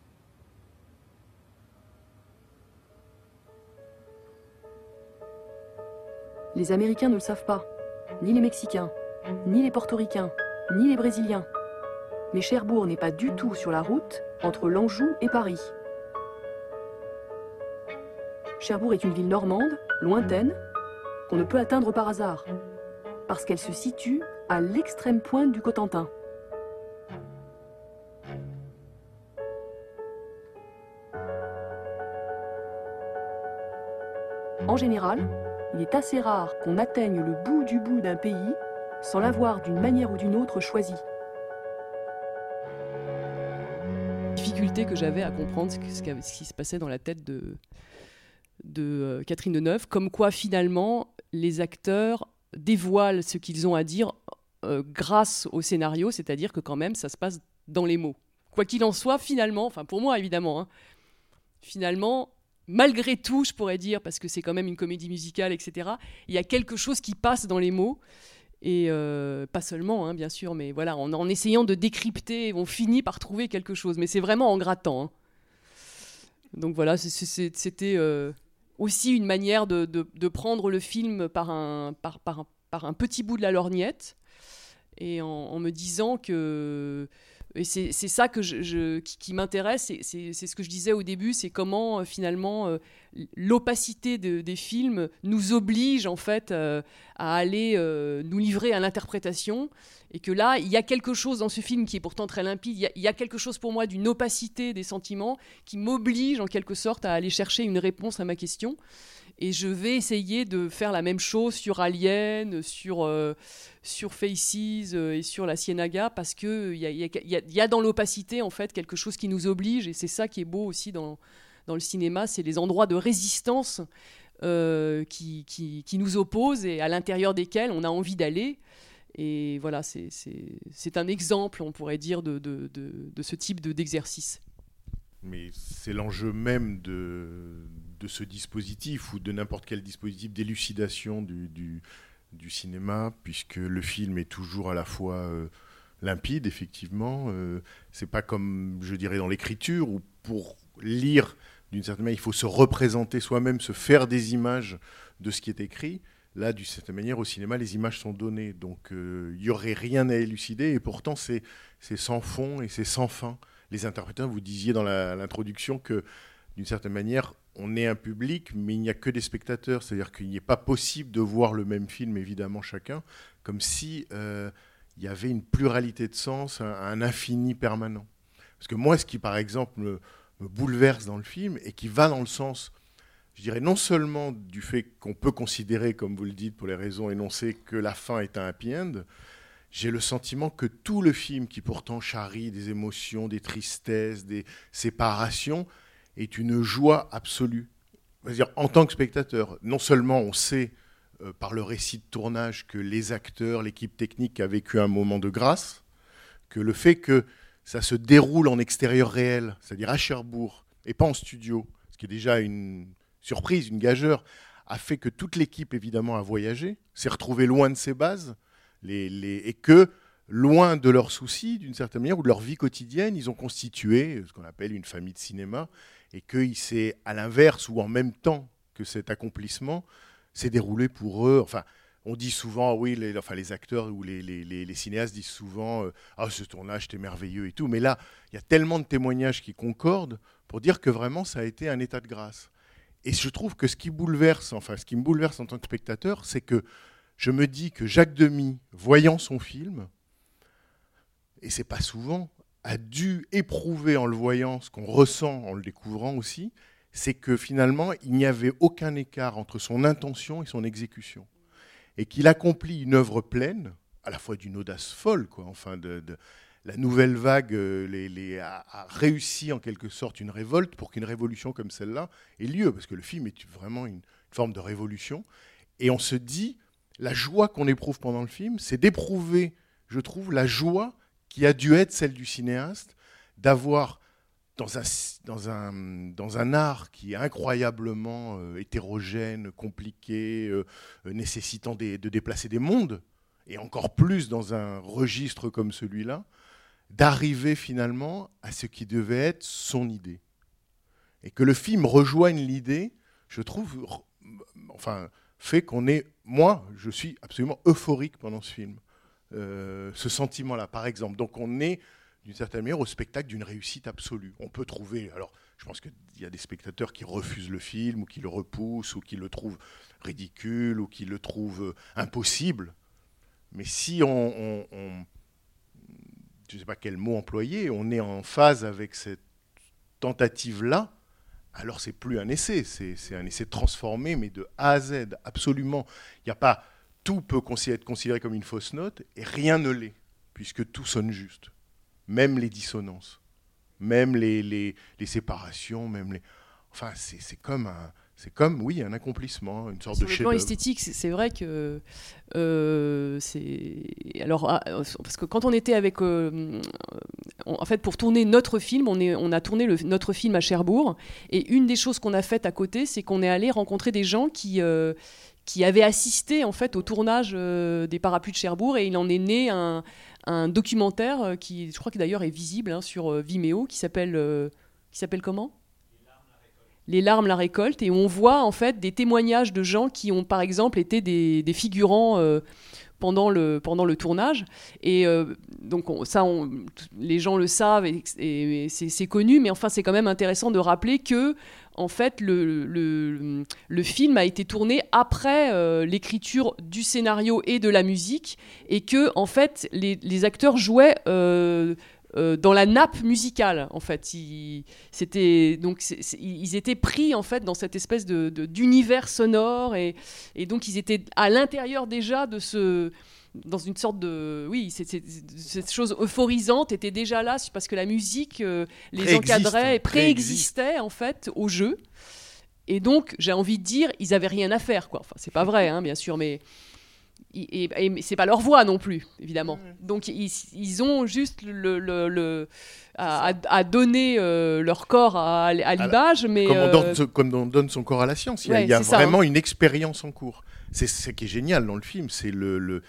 D: Les Américains ne le savent pas, ni les Mexicains, ni les Portoricains, ni les Brésiliens. Mais Cherbourg n'est pas du tout sur la route entre l'Anjou et Paris. Cherbourg est une ville normande, lointaine, qu'on ne peut atteindre par hasard, parce qu'elle se situe à l'extrême pointe du Cotentin. En général, il est assez rare qu'on atteigne le bout du bout d'un pays sans l'avoir d'une manière ou d'une autre choisi.
C: difficulté que j'avais à comprendre ce, qui se passait dans la tête de, de euh, Catherine Deneuve, comme quoi finalement les acteurs dévoilent ce qu'ils ont à dire euh, grâce au scénario, c'est-à-dire que quand même ça se passe dans les mots. Quoi qu'il en soit, finalement, enfin pour moi évidemment, hein, finalement, malgré tout, je pourrais dire, parce que c'est quand même une comédie musicale, etc., il y a quelque chose qui passe dans les mots. Et euh, pas seulement, hein, bien sûr, mais voilà, en, essayant de décrypter, on finit par trouver quelque chose. Mais c'est vraiment en grattant. hein. Donc voilà, c'était euh, aussi une manière de, prendre le film par un, petit bout de la lorgnette et en me disant que. C'est ça qui, m'intéresse, c'est- ce que je disais au début, c'est comment euh, finalement euh, l'opacité de- des films nous oblige en fait euh, à aller nous livrer à l'interprétation. Et que là il y a quelque chose dans ce film qui est pourtant très limpide, il y a, il y a quelque chose pour moi d'une opacité des sentiments qui m'oblige en quelque sorte à aller chercher une réponse à ma question et je vais essayer de faire la même chose sur Alien, sur, euh, sur Faces euh, et sur la Cienaga parce qu'il y a, y, a, dans l'opacité en fait quelque chose qui nous oblige et c'est ça qui est beau aussi dans, dans le cinéma, c'est les endroits de résistance euh, qui, qui, nous opposent et à l'intérieur desquels on a envie d'aller. Et voilà, c'est- un exemple, on pourrait dire, de, de, de, ce type de- d'exercice.
B: Mais c'est l'enjeu même de, de ce dispositif ou de n'importe quel dispositif d'élucidation du, du, cinéma, puisque le film est toujours à la fois euh, limpide, effectivement. Euh, c'est pas comme, je dirais, dans l'écriture, où pour lire, d'une certaine manière, il faut se représenter soi-même, se faire des images de ce qui est écrit. Là, d'une certaine manière, au cinéma, les images sont données. Donc, euh, il n'y aurait rien à élucider. Et pourtant, c'est sans fond et c'est sans fin les interpréteurs, vous disiez dans l'introduction que, d'une certaine manière, on est un public, mais il n'y a que des spectateurs. C'est-à-dire qu'il n'est pas possible de voir le même film, évidemment, chacun, comme si euh, il y avait une pluralité de sens, un, infini permanent. Parce que moi, ce qui, par exemple, me, me bouleverse dans le film et qui va dans le sens, je dirais, non seulement du fait qu'on peut considérer, comme vous le dites, pour les raisons énoncées, que la fin est un happy end, j'ai le sentiment que tout le film, qui pourtant charrie des émotions, des tristesses, des séparations, est une joie absolue. C'est-à-dire, en tant que spectateur, non seulement on sait euh, par le récit de tournage que les acteurs, l'équipe technique a vécu un moment de grâce, que le fait que ça se déroule en extérieur réel, c'est-à-dire à Cherbourg, et pas en studio, ce qui est déjà une surprise, une gageure, a fait que toute l'équipe, évidemment, a voyagé, s'est retrouvée loin de ses bases, et que, loin de leurs soucis, d'une certaine manière, ou de leur vie quotidienne, ils ont constitué ce qu'on appelle une famille de cinéma, et qu'il s'est, à l'inverse, ou en même temps que cet accomplissement, s'est déroulé pour eux. Enfin, on dit souvent, oui, les, enfin, les acteurs ou les, cinéastes disent souvent, euh, ah, ce tournage était merveilleux et tout. Mais là, il y a tellement de témoignages qui concordent pour dire que vraiment, ça a été un état de grâce. Et je trouve que ce qui bouleverse, enfin, ce qui me bouleverse en tant que spectateur, c'est que je me dis que Jacques Demy, voyant son film, et c'est pas souvent, a dû éprouver en le voyant ce qu'on ressent en le découvrant aussi, c'est que finalement, il n'y avait aucun écart entre son intention et son exécution. Et qu'il accomplit une œuvre pleine, à la fois d'une audace folle, quoi, enfin, de, la nouvelle vague euh, les, a réussi en quelque sorte une révolte pour qu'une révolution comme celle-là ait lieu, parce que le film est vraiment une forme de révolution. Et on se dit, la joie qu'on éprouve pendant le film, c'est d'éprouver, je trouve, la joie qui a dû être celle du cinéaste, d'avoir dans un, art qui est incroyablement euh, hétérogène, compliqué, euh, euh, nécessitant de déplacer des mondes, et encore plus dans un registre comme celui-là, d'arriver finalement à ce qui devait être son idée. Et que le film rejoigne l'idée, je trouve, enfin, fait qu'on est, moi, je suis absolument euphorique pendant ce film. Euh, ce sentiment-là, par exemple. Donc on est d'une certaine manière, au spectacle d'une réussite absolue. On peut trouver, alors je pense qu'il y a des spectateurs qui refusent le film, ou qui le repoussent, ou qui le trouvent ridicule, ou qui le trouvent euh, impossible. Mais si on, on je ne sais pas quel mot employer, on est en phase avec cette tentative-là, alors c'est plus un essai, c'est un essai transformé, mais de A à Z, absolument. Il n'y a pas tout peut être considéré comme une fausse note et rien ne l'est, puisque tout sonne juste, même les dissonances, même les, les, les séparations, même les. Enfin, c'est comme un, c'est comme, oui, un accomplissement, une sorte
C: Sur
B: de
C: le
B: chef
C: plan esthétique, c'est vrai que euh, c'est alors ah, parce que quand on était avec, euh, on- en fait, pour tourner notre film, on est, on a tourné le- notre film à Cherbourg, et une des choses qu'on a faites à côté, c'est qu'on est allé rencontrer des gens qui euh, qui avaient assisté en fait au tournage euh, des Parapluies de Cherbourg, et il en est né un, documentaire euh, qui, je crois que d'ailleurs est visible hein, sur euh, Vimeo, qui s'appelle euh, qui s'appelle comment? Les larmes, la récolte, et on voit en fait des témoignages de gens qui ont par exemple été des, figurants pendant, le, pendant le tournage. Et donc on- ça, les gens le savent et, c'est connu, mais enfin c'est quand même intéressant de rappeler que en fait le, le, film a été tourné après euh, l'écriture du scénario et de la musique, et que en fait les, acteurs jouaient euh, euh, dans la nappe musicale en fait. Ils, c'était donc ils étaient pris en fait dans cette espèce de- d'univers sonore et, et donc ils étaient à l'intérieur déjà de ce dans une sorte de oui c'est- c'est- cette chose euphorisante était déjà là parce que la musique euh, les
B: Préexiste,
C: encadrait
B: préexiste.
C: préexistait en fait au jeu et donc j'ai envie de dire ils avaient rien à faire quoi enfin c'est pas vrai hein, bien sûr mais et, et- et c'est pas leur voix non plus, évidemment. Donc ils, ils ont juste le, le- le- à, donner euh, leur corps à, à l'image, mais
B: comme, on
C: euh,
B: donne, comme on donne son corps à la science. Il y a,
C: Ouais,
B: il y a
C: c'est ça,
B: vraiment une expérience en cours. C'est ce qui est génial dans le film. C'est le, le-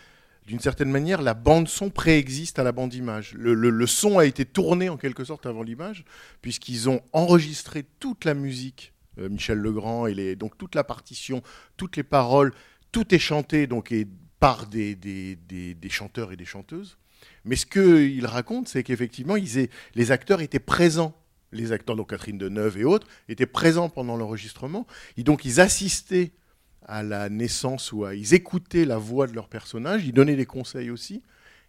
B: d'une certaine manière, la bande son préexiste à la bande image. Le, son a été tourné en quelque sorte avant l'image, puisqu'ils ont enregistré toute la musique. euh, Michel Legrand et donc toute la partition, toutes les paroles, tout est chanté donc par des, chanteurs et des chanteuses. Mais ce qu'il raconte, c'est qu'effectivement, les acteurs étaient présents. Les acteurs, donc Catherine Deneuve et autres, étaient présents pendant l'enregistrement. Et donc, ils assistaient à la naissance ou à, ils écoutaient la voix de leur personnage, ils donnaient des conseils aussi.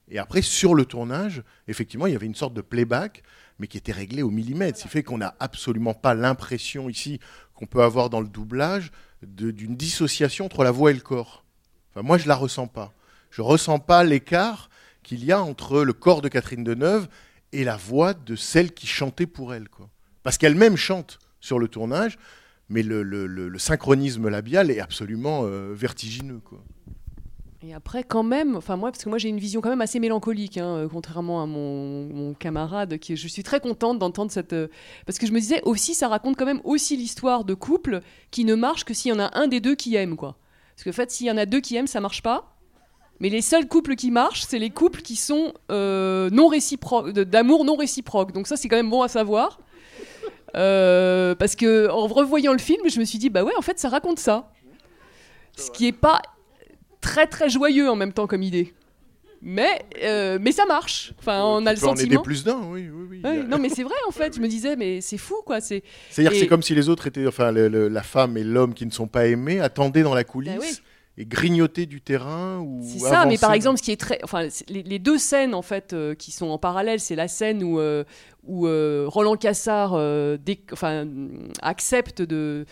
B: Et après, sur le tournage, effectivement, il y avait une sorte de playback, mais qui était réglé au millimètre. Ce qui fait qu'on n'a absolument pas l'impression ici qu'on peut avoir dans le doublage d'une dissociation entre la voix et le corps. Enfin, moi, je la ressens pas. Je ressens pas l'écart qu'il y a entre le corps de Catherine Deneuve et la voix de celle qui chantait pour elle. Quoi. Parce qu'elle-même chante sur le tournage, mais le, synchronisme labial est absolument euh, vertigineux. Quoi.
C: Et après, quand même, enfin moi, parce que moi j'ai une vision quand même assez mélancolique, hein, euh, contrairement à mon, camarade, qui je suis très contente d'entendre cette, euh, parce que je me disais aussi, ça raconte quand même aussi l'histoire de couple qui ne marche que s'il y en a un des deux qui aime, quoi. Parce que en fait, s'il y en a deux qui aiment, ça marche pas. Mais les seuls couples qui marchent, c'est les couples qui sont non réciproques, d'amour non réciproque. Donc ça, c'est quand même bon à savoir. Euh, parce que en revoyant le film, je me suis dit, bah ouais, en fait, ça raconte ça. Ce qui est pas très très joyeux en même temps comme idée. Mais, euh, mais ça marche. Enfin, on a le
B: Tu peux en aider
C: sentiment.
B: plus d'un, oui. oui, oui.
C: Ouais, non, mais c'est vrai en fait. Je me disais, mais c'est fou quoi. C'est
B: C'est-à-dire que
C: et-
B: c'est comme si les autres étaient, enfin, le- le- la femme et l'homme qui ne sont pas aimés attendaient dans la coulisse
C: Ben oui.
B: et grignotaient du terrain ou
C: C'est ça, mais par exemple, ce qui est très, enfin, les, les deux scènes en fait euh, qui sont en parallèle, c'est la scène où euh, où euh, Roland Cassard, euh, enfin, accepte de,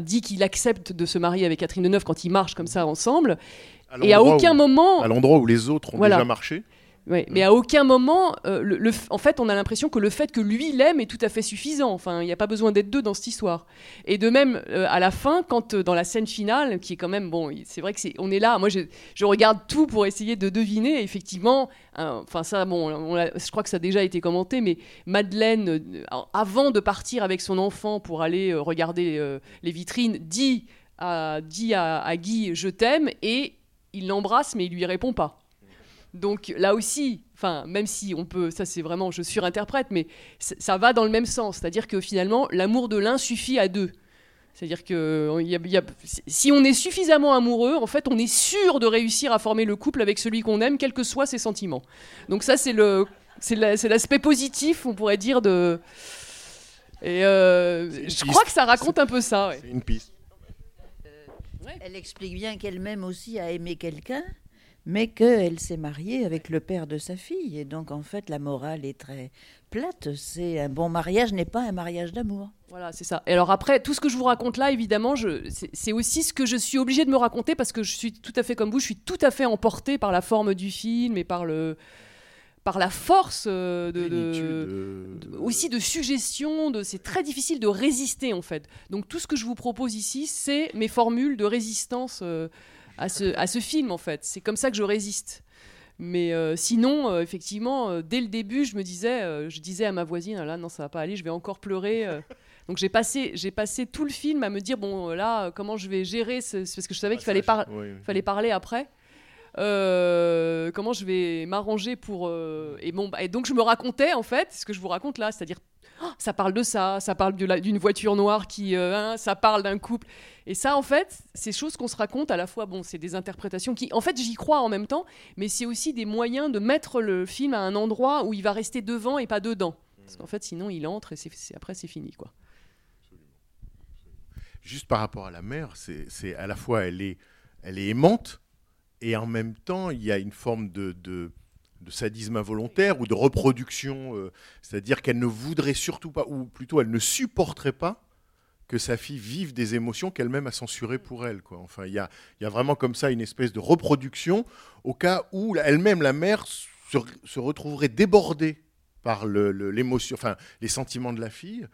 C: dit qu'il accepte de se marier avec Catherine Deneuve quand ils marchent comme ça ensemble, et à aucun
B: où-
C: moment,
B: à l'endroit où les autres ont
C: Voilà.
B: déjà marché.
C: Ouais, mais à aucun moment, euh, le, le f- en fait, on a l'impression que le fait que lui l'aime est tout à fait suffisant. Enfin, il n'y a pas besoin d'être deux dans cette histoire. Et de même, euh, à la fin, quand euh, dans la scène finale, qui est quand même bon, c'est vrai que c'est, on est là. Moi, je, je regarde tout pour essayer de deviner. Et effectivement, hein, enfin ça, bon, on je crois que ça a déjà été commenté, mais Madeleine, avant de partir avec son enfant pour aller regarder les vitrines, dit à, dit à, à Guy, je t'aime, et il l'embrasse, mais il lui répond pas. Donc là aussi, enfin, même si on peut, ça c'est vraiment, je surinterprète, mais ça va dans le même sens. C'est-à-dire que finalement, l'amour de l'un suffit à deux. C'est-à-dire que on- il y a- il y a- si on est suffisamment amoureux, en fait, on est sûr de réussir à former le couple avec celui qu'on aime, quels que soient ses sentiments. Donc ça, c'est le C'est la- c'est l'aspect positif, on pourrait dire, de. Et euh, je
B: piste.
C: crois que ça raconte un peu ça. ouais.
B: C'est une piste.
F: Elle explique bien qu'elle-même aussi a aimé quelqu'un, mais qu'elle s'est mariée avec le père de sa fille. Et donc, en fait, la morale est très plate. C'est un bon mariage n'est pas un mariage d'amour.
C: Voilà, c'est ça. Et alors après, tout ce que je vous raconte là, évidemment, je- c'est c'est aussi ce que je suis obligée de me raconter parce que je suis tout à fait comme vous, je suis tout à fait emportée par la forme du film et par le par la force euh, de, de-
B: euh,
C: de- aussi de suggestion, de c'est très difficile de résister en fait. Donc tout ce que je vous propose ici, c'est mes formules de résistance euh, à ce à ce film en fait. C'est comme ça que je résiste. Mais euh, sinon, euh, effectivement, euh, dès le début, je me disais, je disais à ma voisine, Ah là, non, ça va pas aller, je vais encore pleurer. Donc j'ai passé, j'ai passé tout le film à me dire, bon, là, comment je vais gérer, ce... parce que je savais qu'il fallait, par-
B: Oui, oui.
C: fallait parler après. Euh, comment je vais m'arranger pour euh, et bon bah, et donc je me racontais en fait ce que je vous raconte là c'est-à-dire oh, ça parle de ça ça parle d'une voiture noire qui euh, hein, ça parle d'un couple. Et ça en fait ces choses qu'on se raconte à la fois bon c'est des interprétations qui en fait j'y crois en même temps mais c'est aussi des moyens de mettre le film à un endroit où il va rester devant et pas dedans. Parce qu'en fait sinon il entre et c'est- après c'est fini quoi.
B: Juste par rapport à la mère, c'est c'est à la fois elle est, elle est aimante et en même temps il y a une forme de, de, sadisme involontaire ou de reproduction, euh, c'est-à-dire qu'elle ne voudrait surtout pas, ou plutôt elle ne supporterait pas que sa fille vive des émotions qu'elle-même a censurées pour elle. Enfin, il y a, y a vraiment comme ça une espèce de reproduction au cas où la- elle-même, la mère, se, retrouverait débordée par le- le- enfin, les sentiments de la fille,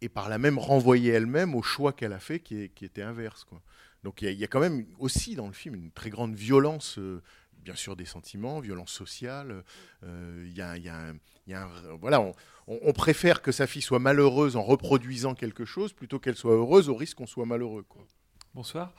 B: et par là même renvoyer elle-même au choix qu'elle a fait qui, était inverse. Donc il y, a- quand même aussi dans le film une très grande violence, euh, bien sûr des sentiments, violence sociale. voilà, on, préfère que sa fille soit malheureuse en reproduisant quelque chose plutôt qu'elle soit heureuse au risque qu'on soit malheureux.
G: Bonsoir.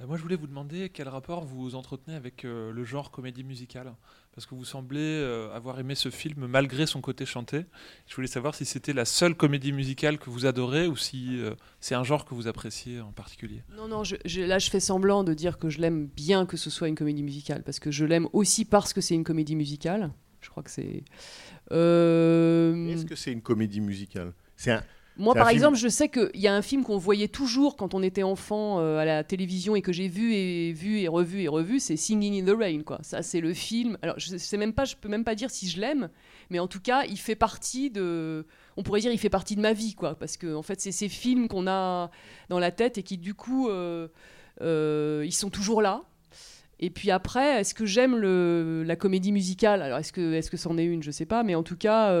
G: Euh, moi, je voulais vous demander quel rapport vous entretenez avec euh, le genre comédie musicale? Parce que vous semblez euh, avoir aimé ce film malgré son côté chanté. Je voulais savoir si c'était la seule comédie musicale que vous adorez ou si euh, c'est un genre que vous appréciez en particulier.
C: Non, non, je, je- là je fais semblant de dire que je l'aime bien que ce soit une comédie musicale, parce que je l'aime aussi parce que c'est une comédie musicale. Je crois que c'est. Euh,
B: Est-ce que c'est une comédie musicale? C'est un,
C: Moi, par
B: film-
C: exemple, je sais qu'il y a un film qu'on voyait toujours quand on était enfant euh, à la télévision et que j'ai vu et vu et revu et revu, c'est Singing in the Rain. Quoi. Ça, c'est le film. Alors, je sais même pas, je peux même pas dire si je l'aime, mais en tout cas, il fait partie de. On pourrait dire, il fait partie de ma vie, quoi, parce que en fait, c'est ces films qu'on a dans la tête et qui, du coup, euh, euh, ils sont toujours là. Et puis après, est-ce que j'aime la comédie musicale? Alors, est-ce que est-ce que c'en est une? Je sais pas, mais en tout cas.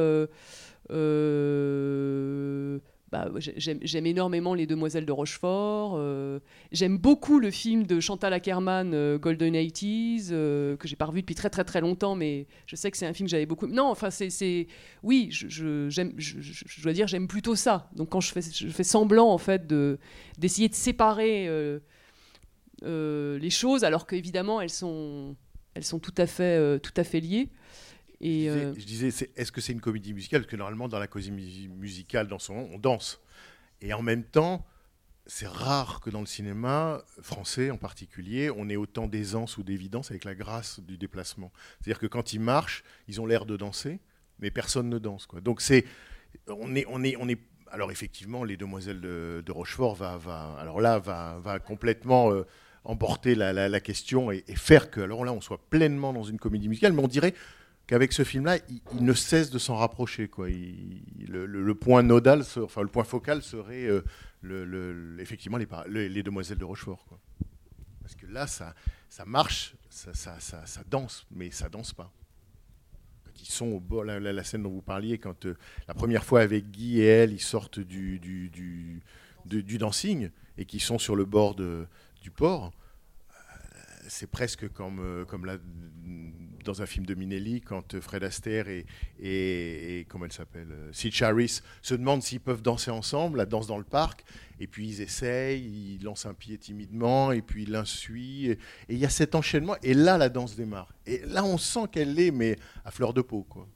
C: Euh, bah, j'ai- j'aime énormément Les Demoiselles de Rochefort. euh, j'aime beaucoup le film de Chantal Ackerman, euh, Golden 80s, euh, que j'ai pas revu depuis très très très longtemps, mais je sais que c'est un film que j'avais beaucoup. Non, enfin, c'est. Oui, je, je- je- dois dire, j'aime plutôt ça. Donc quand je fais, je fais semblant, en fait, de- d'essayer de séparer les choses, alors qu'évidemment, elles sont, elles sont tout, à fait, tout à fait liées.
B: Je
C: Et,
B: disais,
C: euh,
B: je disais, est-ce que c'est une comédie musicale Parce que normalement, dans la comédie musicale, dans son nom, on danse. Et en même temps, c'est rare que dans le cinéma français en particulier, on ait autant d'aisance ou d'évidence avec la grâce du déplacement. C'est-à-dire que quand ils marchent, ils ont l'air de danser, mais personne ne danse. Quoi. Donc c'est, on est, on est, on est. Alors effectivement, les demoiselles de, de Rochefort va, va, alors là, va, va complètement euh, emporter la, la- la question et, et faire que, alors là, on soit pleinement dans une comédie musicale. Mais on dirait qu'avec ce film-là, il, ne cesse de s'en rapprocher. Le, point nodal, enfin le point focal serait euh, effectivement les, demoiselles de Rochefort. Parce que là, ça, marche, ça, danse, mais ça danse pas. Quand ils sont au bord, la, la- la scène dont vous parliez, quand euh, la première fois avec Guy et elle, ils sortent du, dancing et qu'ils sont sur le bord du port, euh, c'est presque comme, comme là, dans un film de Minelli, quand euh, Fred Astaire et, comment elle s'appelle, euh, Sitch Harris se demandent s'ils peuvent danser ensemble, la danse dans le parc, et puis ils essayent, ils lancent un pied timidement, et puis l'un suit, et il y a cet enchaînement, et là la danse démarre. Et là on sent qu'elle est, mais à fleur de peau, quoi.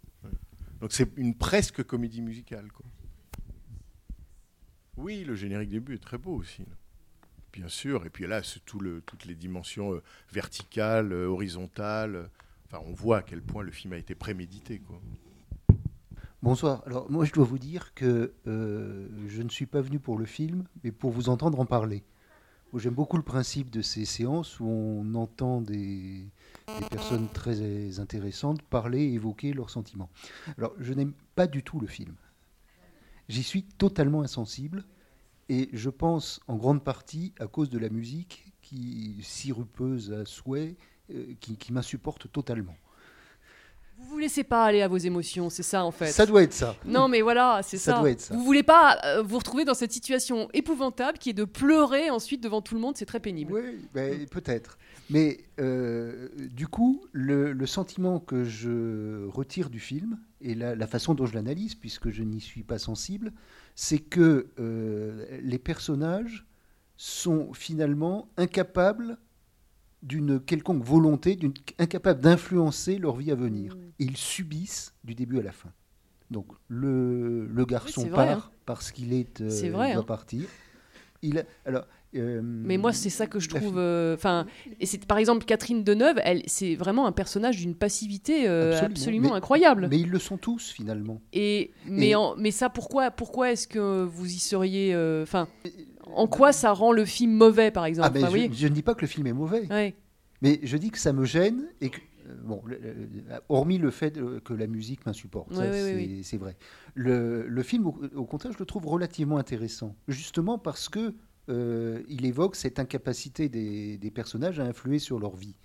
B: Donc c'est une presque comédie musicale, quoi. Oui, le générique début est très beau aussi. Bien sûr, et puis là, tout le, toutes les dimensions euh, verticales, horizontales. On voit à quel point le film a été prémédité.
H: Bonsoir. Alors moi je dois vous dire que euh, je ne suis pas venu pour le film, mais pour vous entendre en parler. J'aime beaucoup le principe de ces séances où on entend des, personnes très intéressantes parler évoquer leurs sentiments. Alors je n'aime pas du tout le film. J'y suis totalement insensible et je pense en grande partie à cause de la musique qui sirupeuse à souhait, qui, qui m'insupporte totalement.
C: Vous vous laissez pas aller à vos émotions, c'est ça en fait.
H: Ça doit être ça.
C: Non mais voilà, c'est
H: Ça
C: ça.
H: doit être ça.
C: Vous voulez pas euh, vous retrouver dans cette situation épouvantable qui est de pleurer ensuite devant tout le monde, c'est très pénible.
H: Oui, ben, peut-être. Mais euh, du coup, le, le sentiment que je retire du film, et la, la façon dont je l'analyse, puisque je n'y suis pas sensible, c'est que euh, les personnages sont finalement incapables d'une quelconque volonté, incapables d'influencer leur vie à venir. Et ils subissent du début à la fin. Donc le, le garçon
C: vrai,
H: part
C: hein.
H: parce qu'il est, euh,
C: C'est vrai,
H: il doit
C: hein.
H: partir. Il a- alors, euh,
C: Mais moi, c'est ça que je trouve. euh, Enfin, et c'est par exemple Catherine Deneuve, elle, c'est vraiment un personnage d'une passivité euh,
H: Absolument.
C: absolument,
H: Mais-
C: incroyable.
H: Mais ils le sont tous finalement.
C: Et mais
H: Et-
C: en- mais ça, pourquoi pourquoi est-ce que vous y seriez Enfin, en quoi ça rend le film mauvais, par exemple?
H: Ah,
C: Enfin,
H: je, ne dis pas que le film est mauvais,
C: Ouais.
H: mais je dis que ça me gêne et que, euh, bon, le- le- hormis le fait que la musique m'insupporte, c'est
C: ouais, oui.
H: c'est vrai. Le, le film, au, au contraire, je le trouve relativement intéressant, justement parce que euh, il évoque cette incapacité des, des personnages à influer sur leur vie.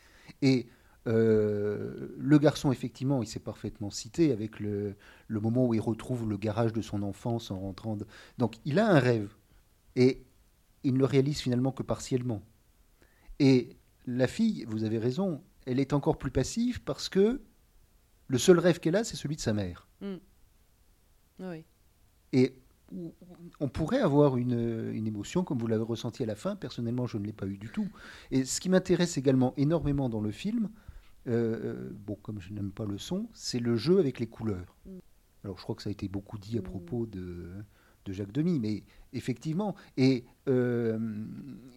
H: Et euh, le garçon, effectivement, il s'est parfaitement cité avec le, le moment où il retrouve le garage de son enfance en rentrant. de- Donc, il a un rêve et il ne le réalise finalement que partiellement. Et la fille, vous avez raison, elle est encore plus passive parce que le seul rêve qu'elle a, c'est celui de sa mère.
C: Oui.
H: Et on pourrait avoir une, une émotion comme vous l'avez ressenti à la fin. Personnellement, je ne l'ai pas eu du tout. Et ce qui m'intéresse également énormément dans le film, euh, euh, bon, comme je n'aime pas le son, c'est le jeu avec les couleurs. Alors, je crois que ça a été beaucoup dit à propos de, de Jacques Demy, mais effectivement, et euh,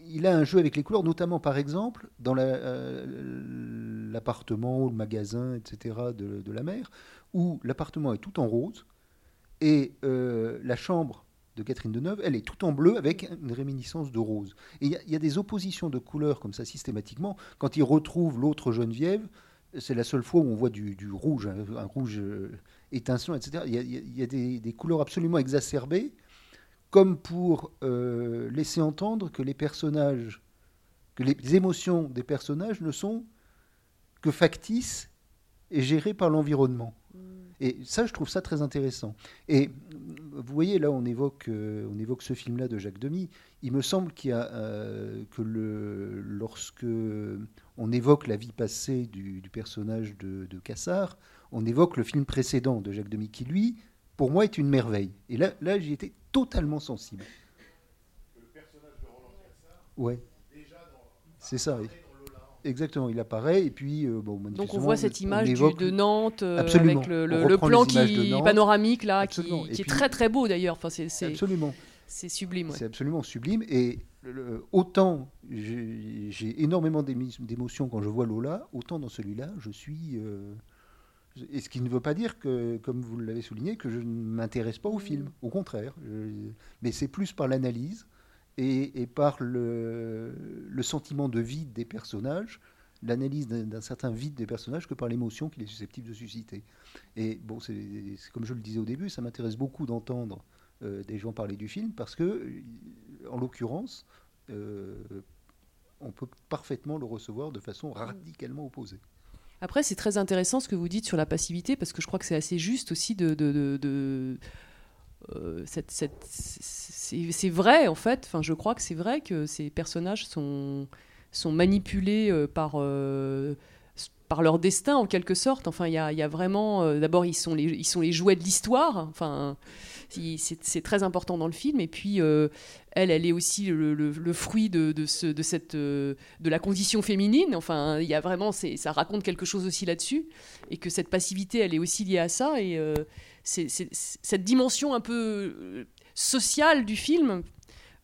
H: il a un jeu avec les couleurs, notamment par exemple dans euh, l'appartement le magasin, etc. de, la mère, où l'appartement est tout en rose et euh, la chambre de Catherine Deneuve, elle est tout en bleu avec une réminiscence de rose. Et il y a- des oppositions de couleurs comme ça systématiquement. Quand il retrouve l'autre Geneviève, c'est la seule fois où on voit du, rouge, un, un rouge étincelant, etc. Il y a, il y des, des couleurs absolument exacerbées, comme pour euh, laisser entendre que les personnages, que les émotions des personnages ne sont que factices et gérées par l'environnement. Et ça, je trouve ça très intéressant. Et euh, vous voyez, là, on évoque, euh, on évoque ce film-là de Jacques Demy. Il me semble qu'il y a, euh, que le, lorsque on évoque la vie passée du, du personnage de, de Cassard, on évoque le film précédent de Jacques Demy, qui, lui, pour moi, est une merveille. Et là, là j'y étais totalement sensible. Ouais. C'est ça, oui. Exactement, il apparaît et puis euh, bon.
C: Donc on voit cette image du- de Nantes euh,
H: Absolument.
C: avec le, le- le plan
H: de
C: qui panoramique là, qui,
H: Absolument. Et
C: qui est très très beau d'ailleurs. Enfin, c'est c'est
H: Absolument.
C: c'est sublime. ouais.
H: C'est absolument sublime. Et le- le- autant j'ai j'ai énormément d'émotions quand je vois Lola, autant dans celui-là, je suis. euh, et ce qui ne veut pas dire que, comme vous l'avez souligné, que je ne m'intéresse pas au film. Au contraire. Je- mais c'est plus par l'analyse et, et par le, le sentiment de vide des personnages, l'analyse d'un certain vide des personnages, que par l'émotion qu'il est susceptible de susciter. Et bon, c'est comme je le disais au début, ça m'intéresse beaucoup d'entendre euh, des gens parler du film parce que, en l'occurrence, euh, on peut parfaitement le recevoir de façon radicalement opposée.
C: Après, c'est très intéressant ce que vous dites sur la passivité, parce que je crois que c'est assez juste aussi de. de, de- euh, c'est vrai, en fait. Enfin, je crois que c'est vrai que ces personnages sont, sont manipulés euh, par, euh, par leur destin, en quelque sorte. Enfin, il y y a vraiment. D'abord, ils, sont les- ils sont les jouets de l'histoire. Enfin, c'est très important dans le film. Et puis, euh, elle, elle est aussi le, fruit de, de, ce, de, cette, euh, de la condition féminine. Enfin, il y a vraiment, ça raconte quelque chose aussi là-dessus, et que cette passivité, elle est aussi liée à ça. Et euh, cette dimension un peu sociale du film.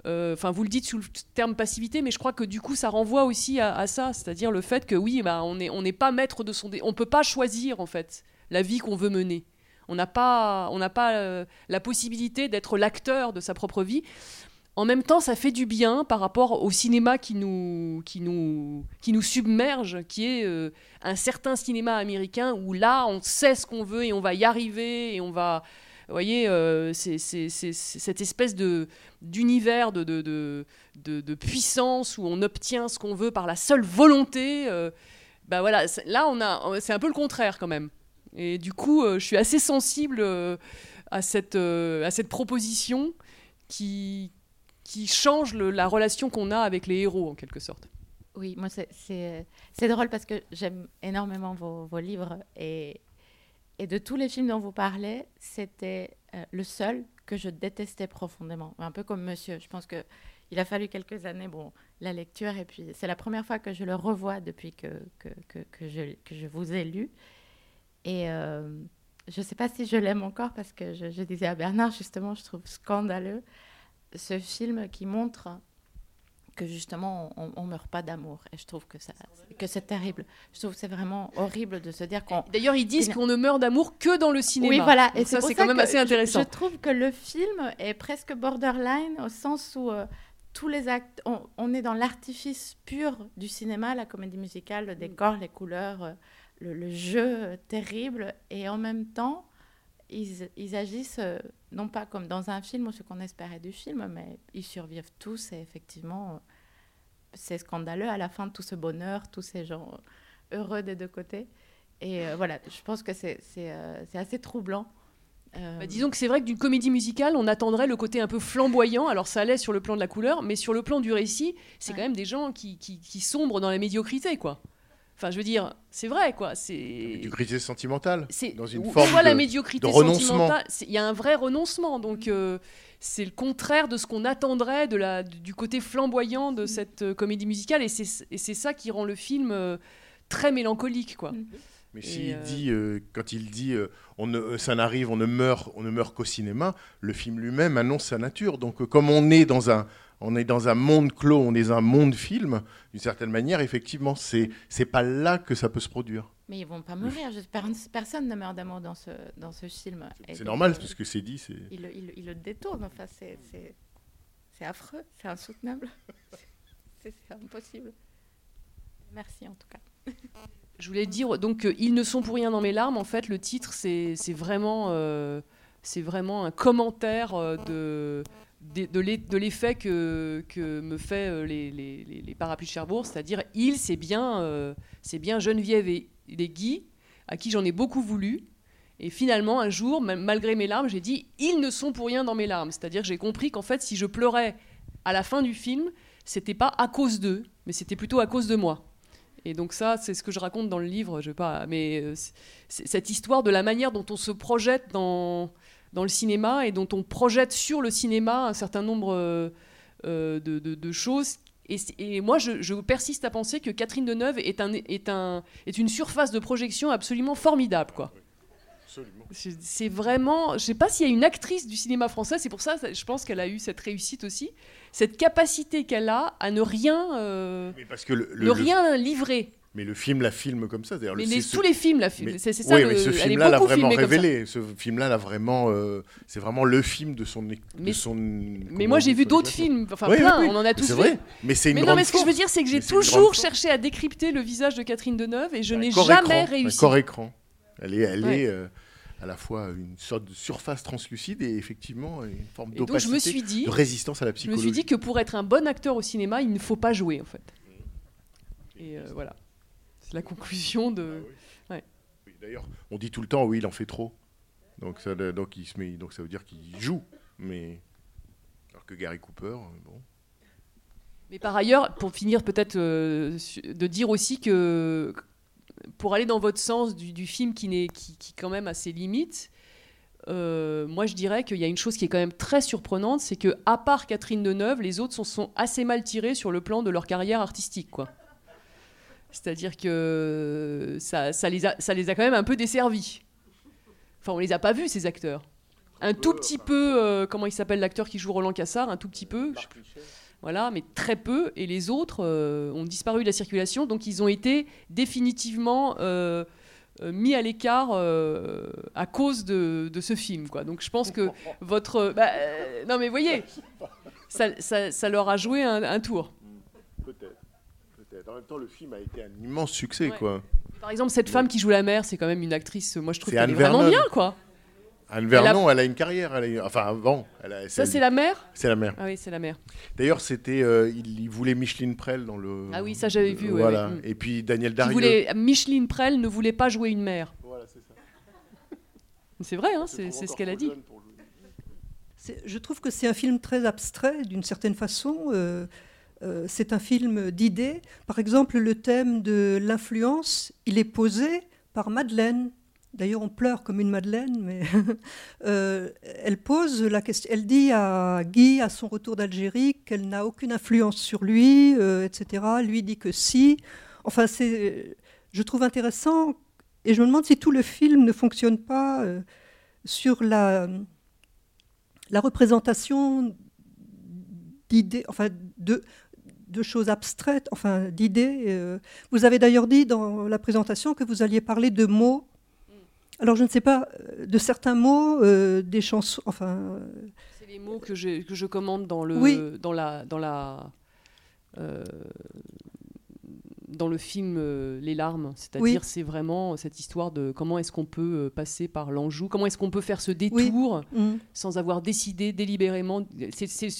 C: Enfin, vous le dites sous le terme passivité, mais je crois que du coup, ça renvoie aussi à, ça, c'est-à-dire le fait que oui, bah, on n'est on n'est pas maître de son, dé- on peut pas choisir en fait la vie qu'on veut mener. On n'a pas, on pas euh, la possibilité d'être l'acteur de sa propre vie. En même temps, ça fait du bien par rapport au cinéma qui nous, qui nous, qui nous submerge, qui est euh, un certain cinéma américain où là, on sait ce qu'on veut et on va y arriver et on va. Vous voyez, euh, c'est cette espèce d'univers de, de, de, puissance où on obtient ce qu'on veut par la seule volonté. bah voilà, là, on a, c'est un peu le contraire quand même. Et du coup, euh, je suis assez sensible euh, à, cette, euh, à cette proposition qui, qui change la relation qu'on a avec les héros, en quelque sorte.
I: Oui, moi, c'est- drôle parce que j'aime énormément vos, vos livres et, et de tous les films dont vous parlez, c'était le seul que je détestais profondément. Un peu comme Monsieur. Je pense que il a fallu quelques années, bon, la lecture, et puis c'est la première fois que je le revois depuis que, que, que, que je, que je vous ai lu. Et euh, je ne sais pas si je l'aime encore parce que je, je disais à Bernard, justement, je trouve scandaleux ce film qui montre que justement on, on meurt pas d'amour et je trouve que ça que c'est terrible je trouve que c'est vraiment horrible de se dire qu'on
C: D'ailleurs, ils disent qu'on ne meurt d'amour que dans le cinéma.
I: oui voilà et
C: ça, c'est quand même assez
I: je-
C: intéressant.
I: je, trouve que le film est presque borderline au sens où euh, tous les actes on, on est dans l'artifice pur du cinéma la comédie musicale le décor les couleurs euh, le, le jeu terrible et en même temps ils, ils agissent euh, non pas comme dans un film ou ce qu'on espérait du film, mais ils survivent tous et effectivement, c'est scandaleux à la fin de tout ce bonheur, tous ces gens heureux des deux côtés. Et euh, voilà, je pense que c'est euh, assez troublant.
C: Bah, disons que c'est vrai que d'une comédie musicale, on attendrait le côté un peu flamboyant. Alors ça allait sur le plan de la couleur, mais sur le plan du récit, c'est quand même des gens qui, qui, qui sombrent dans la médiocrité, quoi. Enfin, je veux dire, c'est vrai, quoi. C'est
B: Médiocrité sentimentale.
C: c'est
B: Dans une
C: ou-
B: forme
C: soit la médiocrité
B: de renoncement.
C: il y a un vrai renoncement. Donc euh, c'est le contraire de ce qu'on attendrait de la, du côté flamboyant de cette euh, comédie musicale, et c'est et c'est ça qui rend le film euh, très mélancolique, quoi.
B: Mais
C: Et,
B: s'il
C: euh,
B: dit, euh, quand il dit, on ne, ça n'arrive, on ne meurt, on ne meurt qu'au cinéma, le film lui-même annonce sa nature. Donc, euh, comme on est dans un, on est dans un monde clos, on est dans un monde film, d'une certaine manière, effectivement, c'est, c'est pas là que ça peut se produire.
I: Mais ils vont pas mourir. personne ne meurt d'amour dans ce, dans ce film.
B: C'est normal,
I: euh,
B: parce que c'est dit, c'est.
I: Il, le- il, le- il le détourne. Enfin, c'est- affreux, c'est insoutenable. C'est impossible. Merci en tout cas.
C: Je voulais dire donc euh, ils ne sont pour rien dans mes larmes. En fait, le titre c'est c'est vraiment euh, c'est vraiment un commentaire euh, de de, de l'e- de l'effet que, que me fait euh, les, les, les- parapluies de Cherbourg, c'est-à-dire il c'est bien euh, c'est bien Geneviève et les Guy à qui j'en ai beaucoup voulu. Et finalement, un jour, ma- malgré mes larmes, j'ai dit ils ne sont pour rien dans mes larmes. C'est-à-dire j'ai compris qu'en fait, si je pleurais à la fin du film, c'était pas à cause d'eux, mais c'était plutôt à cause de moi. Et donc ça, c'est ce que je raconte dans le livre. Je pas, mais euh, cette histoire de la manière dont on se projette dans dans le cinéma et dont on projette sur le cinéma un certain nombre euh, euh, de, de- de choses. Et, moi, je, je persiste à penser que Catherine Deneuve est, un, est, un, est une surface de projection absolument formidable, quoi. C'est vraiment. Je sais pas s'il y a une actrice du cinéma français, c'est pour ça, je pense qu'elle a eu cette réussite aussi, cette capacité qu'elle a à ne rien, euh,
B: Mais parce que le, le-
C: ne
B: le-
C: rien livrer.
B: Mais le film la filme comme ça. d'ailleurs,
C: Mais
B: le-
C: les-
B: ce-
C: tous les films la filment. C'est- ça
B: Oui,
C: le-
B: mais ce film-là l'a vraiment révélé. Ce film-là l'a vraiment. euh, c'est vraiment le film de son. de
C: Mais-
B: son
C: Mais
B: comment
C: moi j'ai vu d'autres films, enfin
B: Oui, oui,
C: plein,
B: oui.
C: on en a tous vu.
B: mais c'est une
C: Mais non, mais ce que je veux dire, c'est que j'ai toujours cherché à décrypter le visage de Catherine Deneuve et je n'ai jamais réussi.
B: Corps écran. Elle est, elle est euh, à la fois une sorte de surface translucide et effectivement une forme d'opacité, de résistance à la
C: je me
B: psychologie.
C: suis dit que pour être un bon acteur au cinéma, il ne faut pas jouer en fait. Et euh, voilà, c'est la conclusion de. Ouais.
B: Oui, D'ailleurs, on dit tout le temps, oui, il en fait trop. Donc ça, donc il se met, donc ça veut dire qu'il joue, mais alors que Gary Cooper, euh, bon.
C: Mais par ailleurs, pour finir peut-être euh, de dire aussi que pour aller dans votre sens du, du film qui, n'est, qui, qui quand même a ses limites, euh, moi je dirais qu'il y a une chose qui est quand même très surprenante, c'est que à part Catherine Deneuve, les autres sont, sont assez mal tirés sur le plan de leur carrière artistique, quoi. C'est-à-dire que ça, ça, les a, ça les a quand même un peu desservis. Enfin, on les a pas vus ces acteurs. Un tout petit peu, euh, comment il s'appelle l'acteur qui joue Roland Cassard, un tout petit peu. je. Voilà, mais très peu. Et les autres euh, ont disparu de la circulation. Donc ils ont été définitivement euh, euh, mis à l'écart euh, à cause de, de ce film. Quoi. Donc je pense que votre... bah, euh, non mais voyez, ça, ça- ça leur a joué un, un tour.
B: En même temps, le film a été un immense succès,
C: Ouais.
B: quoi.
C: Par exemple, cette femme qui joue la mère, c'est quand même une actrice, moi je trouve
B: C'est
C: qu'elle est
B: Anne
C: vraiment
B: Vernon.
C: bien. quoi.
B: Anne
C: Elle a-
B: Vernon, elle a une carrière. Elle a eu- Enfin, bon. Elle a-
C: Ça c'est la mère
B: C'est la mère.
C: Ah oui, c'est la mère.
B: D'ailleurs, c'était, euh, il, il voulait Micheline Prel dans le.
C: Ah oui, ça, j'avais vu, ouais,
B: Voilà.
C: ouais, mm.
B: Et puis Daniel Darieux.
C: voulait, Micheline Prel ne voulait pas jouer une mère.
B: Voilà, c'est ça.
C: C'est vrai, hein, c'est c'est ce qu'elle a dit.
J: Je trouve que c'est un film très abstrait d'une certaine façon. Euh, c'est un film d'idées. Par exemple, le thème de l'influence, il est posé par Madeleine. D'ailleurs, on pleure comme une Madeleine, mais euh, elle pose la question. Elle dit à Guy, à son retour d'Algérie, qu'elle n'a aucune influence sur lui, euh, etc. Lui dit que si. Enfin, c'est, je trouve intéressant, et je me demande si tout le film ne fonctionne pas euh, sur la la représentation d'idées, enfin de, de choses abstraites, enfin d'idées. euh. Vous avez d'ailleurs dit dans la présentation que vous alliez parler de mots. Alors je ne sais pas, euh, de certains mots, euh, des chansons, enfin...
C: C'est les mots que je, que je commande dans le,
J: Oui.
C: dans la, dans la, euh, dans le film euh, Les larmes. C'est-à-dire,
J: Oui.
C: c'est vraiment cette histoire de comment est-ce qu'on peut passer par l'Anjou, comment est-ce qu'on peut faire ce détour
J: Mhm.
C: sans avoir décidé délibérément.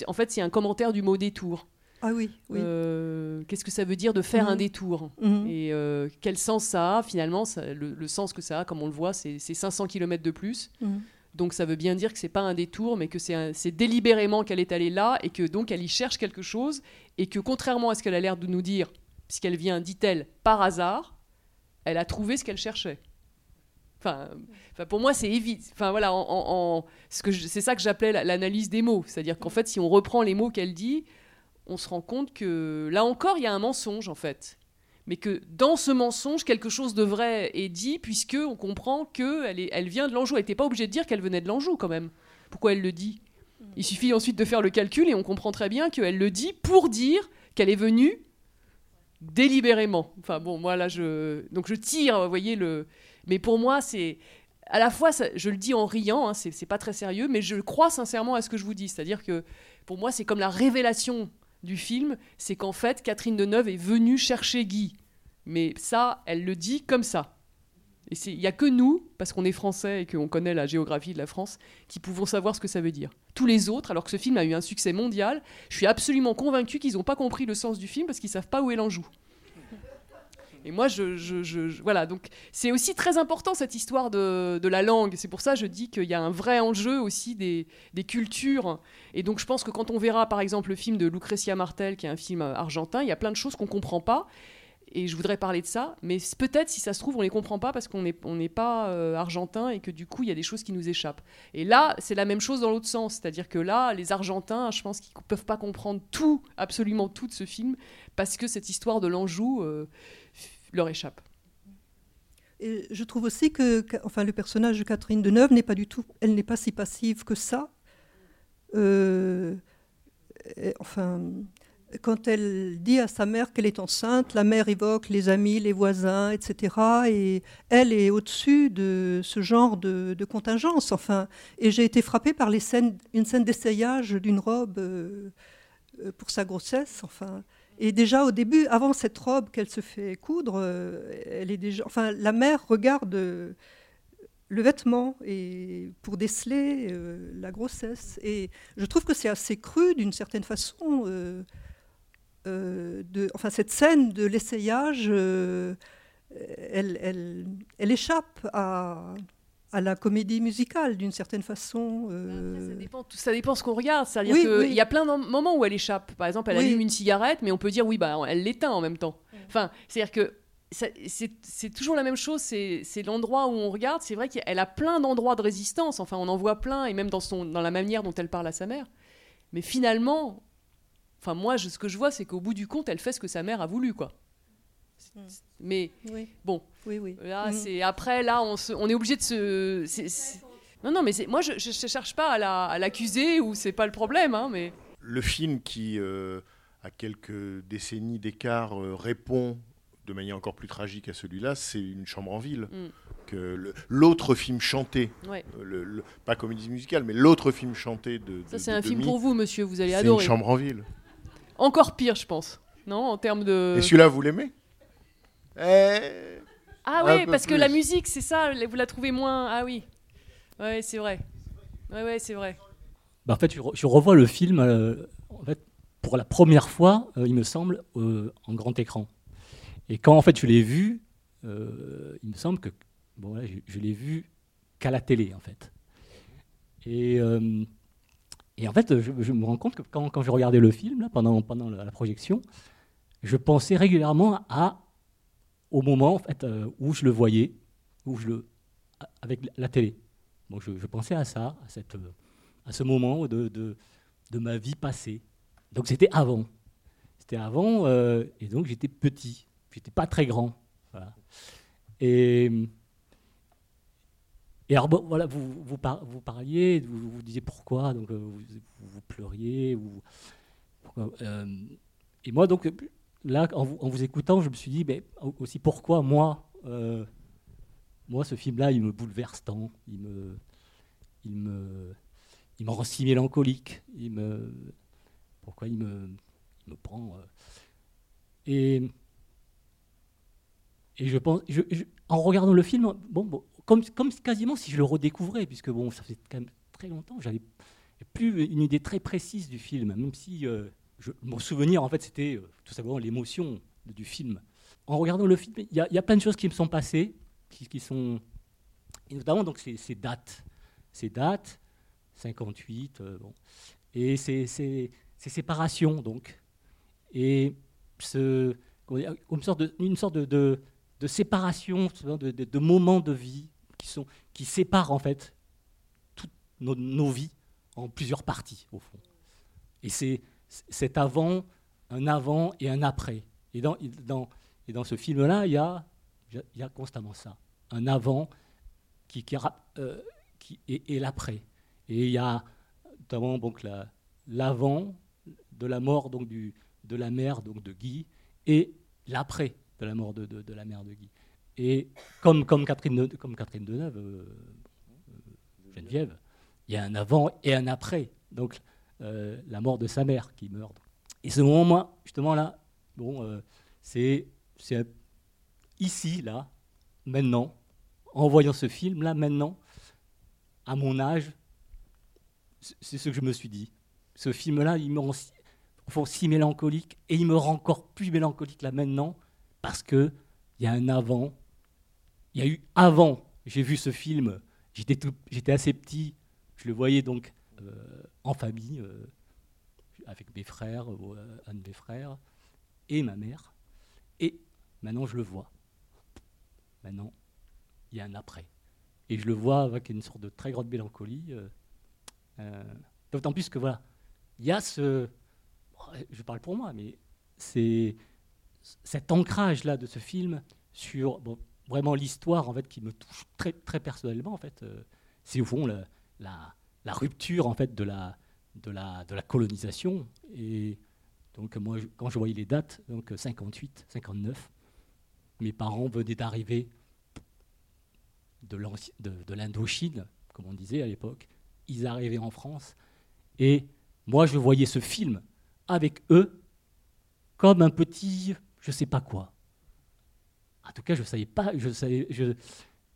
C: En fait, c'est un commentaire du mot détour.
J: Ah oui, oui.
C: Euh, Qu'est-ce que ça veut dire de faire
J: Mhm.
C: un détour
J: Mhm.
C: Et euh, quel sens ça a finalement ça- le, le sens que ça a, comme on le voit, c'est c'est 500 km de plus.
J: Mhm.
C: Donc ça veut bien dire que c'est pas un détour, mais que c'est délibérément qu'elle est allée là et que donc elle y cherche quelque chose et que contrairement à ce qu'elle a l'air de nous dire, puisqu'elle vient, dit-elle, par hasard, elle a trouvé ce qu'elle cherchait. Enfin, enfin, pour moi, c'est évident. Enfin voilà, en, en- ce c'est ça que j'appelais la- l'analyse des mots. C'est-à-dire qu'en fait, si on reprend les mots qu'elle dit, on se rend compte que là encore, il y a un mensonge en fait. Mais que dans ce mensonge, quelque chose de vrai est dit, puisque on comprend qu'elle elle vient de l'Anjou. Elle n'était pas obligée de dire qu'elle venait de l'Anjou quand même. Pourquoi elle le dit? Il suffit ensuite de faire le calcul et on comprend très bien qu'elle le dit pour dire qu'elle est venue délibérément. Enfin bon, moi là, je donc je tire, vous voyez le. Mais pour moi, c'est à la fois, ça- je le dis en riant, hein, c'est c'est pas très sérieux, mais je crois sincèrement à ce que je vous dis. C'est-à-dire que pour moi, c'est comme la révélation du film, c'est qu'en fait, Catherine Deneuve est venue chercher Guy. Mais ça, elle le dit comme ça. Et il n'y a que nous, parce qu'on est français et qu'on connaît la géographie de la France, qui pouvons savoir ce que ça veut dire. Tous les autres, alors que ce film a eu un succès mondial, je suis absolument convaincu qu'ils n'ont pas compris le sens du film parce qu'ils savent pas où est l'Anjou. Et moi, je, voilà. Donc, c'est aussi très important cette histoire de, la langue. C'est pour ça que je dis qu'il y a un vrai enjeu aussi des, cultures. Et donc, je pense que quand on verra, par exemple, le film de Lucrecia Martel, qui est un film euh, argentin, il y a plein de choses qu'on comprend pas. Et je voudrais parler de ça, mais peut-être si ça se trouve, on les comprend pas parce qu'on n'est pas euh, argentin et que du coup, il y a des choses qui nous échappent. Et là, c'est la même chose dans l'autre sens. C'est-à-dire que là, les Argentins, je pense qu'ils ne peuvent pas comprendre tout, absolument tout de ce film, parce que cette histoire de l'Anjou euh, leur échappe.
J: Je trouve aussi que, enfin, le personnage de Catherine Deneuve n'est pas du tout, elle n'est pas si passive que ça. Euh, enfin, quand elle dit à sa mère qu'elle est enceinte, la mère évoque les amis, les voisins, etc. Et elle est au-dessus de ce genre de, de contingence. Enfin, et j'ai été frappée par les scènes, une scène d'essayage d'une robe euh, pour sa grossesse. Enfin, et déjà au début, avant cette robe qu'elle se fait coudre, euh, elle est déjà. Enfin, la mère regarde euh, le vêtement et pour déceler euh, la grossesse. Et je trouve que c'est assez cru d'une certaine façon. enfin, cette scène de l'essayage, elle, elle, elle échappe à, à la comédie musicale d'une certaine façon. euh.
C: Ça dépend, tout- ça dépend ce qu'on regarde. C'est-à-dire
J: Oui,
C: qu'il
J: oui.
C: y a plein de moments où elle échappe. Par exemple, elle
J: Oui.
C: allume une cigarette, mais on peut dire oui, bah, elle l'éteint en même temps. Enfin, c'est-à-dire que c'est toujours la même chose. C'est c'est l'endroit où on regarde. C'est vrai qu'elle a plein d'endroits de résistance. Enfin, on en voit plein, et même dans, son, dans la manière dont elle parle à sa mère. Mais finalement, enfin, moi, je- ce que je vois, c'est qu'au bout du compte, elle fait ce que sa mère a voulu, quoi. Mais
J: Oui.
C: bon,
J: Oui, oui.
C: là,
J: Mhm.
C: c'est après, là, on, se- on est obligé de se. Non, non, mais moi, je, je cherche pas à la- à l'accuser ou c'est pas le problème, hein, mais.
B: Le film qui, euh, à quelques décennies d'écart, euh, répond de manière encore plus tragique à celui-là, c'est Une chambre en ville,
C: Mm.
B: euh, le- l'autre film chanté,
C: Ouais.
B: euh, le- le- pas comédie musicale, mais l'autre film chanté de.
C: Ça, c'est un film pour vous, monsieur, vous allez
B: C'est
C: adorer.
B: Une chambre en ville.
C: Encore pire, je pense. Non, en termes de.
B: Et celui-là, vous l'aimez? Eh,
C: Ah oui, parce que la musique, c'est ça, vous la trouvez moins. Ah oui. Ouais, c'est vrai. Ouais, ouais, c'est vrai.
K: Bah, en fait, je, re- je revois le film euh, en fait, pour la première fois, euh, il me semble, euh, en grand écran. Et quand en fait je l'ai vu, euh, il me semble que bon, voilà, je, je l'ai vu qu'à la télé en fait. Et, euh, et en fait, je, je me rends compte que quand, quand je regardais le film là, pendant, pendant la, la projection, je pensais régulièrement à au moment en fait, euh, où je le voyais, où je le avec la télé. Bon, je, pensais à ça, à cette euh, à ce moment de, de, de ma vie passée. Donc c'était avant. C'était avant, euh, et donc j'étais petit. J'étais pas très grand. Et, et alors, voilà, vous, vous, par- vous parliez, vous, vous disiez pourquoi, donc vous, vous pleuriez. Pourquoi, et moi, donc, là, en vous, écoutant, je me suis dit, mais aussi pourquoi moi, euh, moi, ce film-là, il me bouleverse tant, il me, il me, il me rend si mélancolique, il me, pourquoi il me, me prend. euh, et, et je pense, en regardant le film, bon, comme, comme quasiment si je le redécouvrais, puisque bon, ça fait quand même très longtemps, j'avais plus une idée très précise du film, même si euh, je- mon souvenir, en fait, c'était euh, tout simplement l'émotion du film. En regardant le film, il y, a- plein de choses qui me sont passées, qui, sont, et notamment donc ces, dates, ces dates, 58, euh, bon, et ces, séparations donc, et ce, une sorte de, séparation, de moments de vie qui sont, qui séparent en fait toutes nos, nos vies en plusieurs parties au fond. Et c'est cet avant, un avant et un après. Et dans, ce film-là, il y a, constamment ça. Un avant qui, qui, euh, et, et l'après. Et il y a notamment donc la- l'avant de la mort donc de la mère donc de Guy et l'après de la mort de, la mère de Guy. Et comme, Catherine, comme Catherine Deneuve, euh, euh, Geneviève, il y a un avant et un après. Donc euh, la mort de sa mère qui meurt. Et ce moment, justement là, bon, euh, c'est ici, là, maintenant, en voyant ce film, là, maintenant, à mon âge, c'est- ce que je me suis dit. Ce film-là, il me rend si, si mélancolique, et il me rend encore plus mélancolique là maintenant, parce que il y a un avant. Il y a eu avant. J'ai vu ce film. J'étais assez petit. Je le voyais donc en famille, euh, avec mes frères, euh, un de mes frères, et ma mère. Et maintenant, je le vois. Maintenant, il y a un après. Et je le vois avec une sorte de très grande mélancolie. euh, euh, D'autant plus que voilà, il y a ce. Je parle pour moi, mais c'est cet ancrage-là de ce film sur vraiment l'histoire en fait qui me touche très, très personnellement en fait. euh, c'est au fond la, la rupture en fait de la, de la, de la colonisation. Et donc moi, quand je voyais les dates, donc 58, 59, mes parents venaient d'arriver de l'Indochine, comme on disait à l'époque. Ils arrivaient en France. Et moi, je voyais ce film avec eux comme un petit, je sais pas quoi. En tout cas, je savais pas, je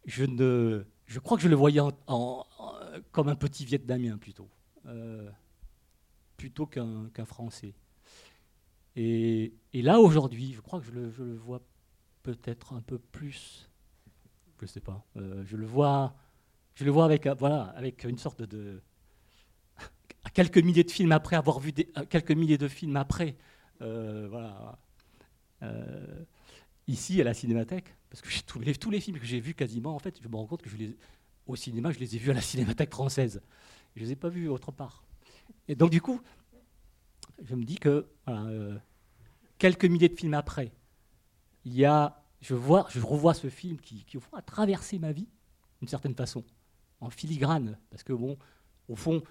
K: je, ne, je crois que je le voyais en- comme un petit Vietnamien plutôt, euh, plutôt qu'un Français. Et, là aujourd'hui, je crois que je le, vois peut-être un peu plus. Je sais pas. euh, je le vois, je le vois avec, avec une sorte de, quelques milliers de films après avoir vu des, quelques milliers de films après, euh, voilà. euh, ici à la Cinémathèque, parce que tous les, tous les films que j'ai vus quasiment, en fait, je me rends compte que je les, au cinéma, je les ai vus à la Cinémathèque française. Je les ai pas vus autre part. Et donc du coup, je me dis que voilà, euh, quelques milliers de films après, il y a, je vois, je revois ce film qui, qui au fond a traversé ma vie d'une certaine façon, en filigrane, parce que bon, au fond,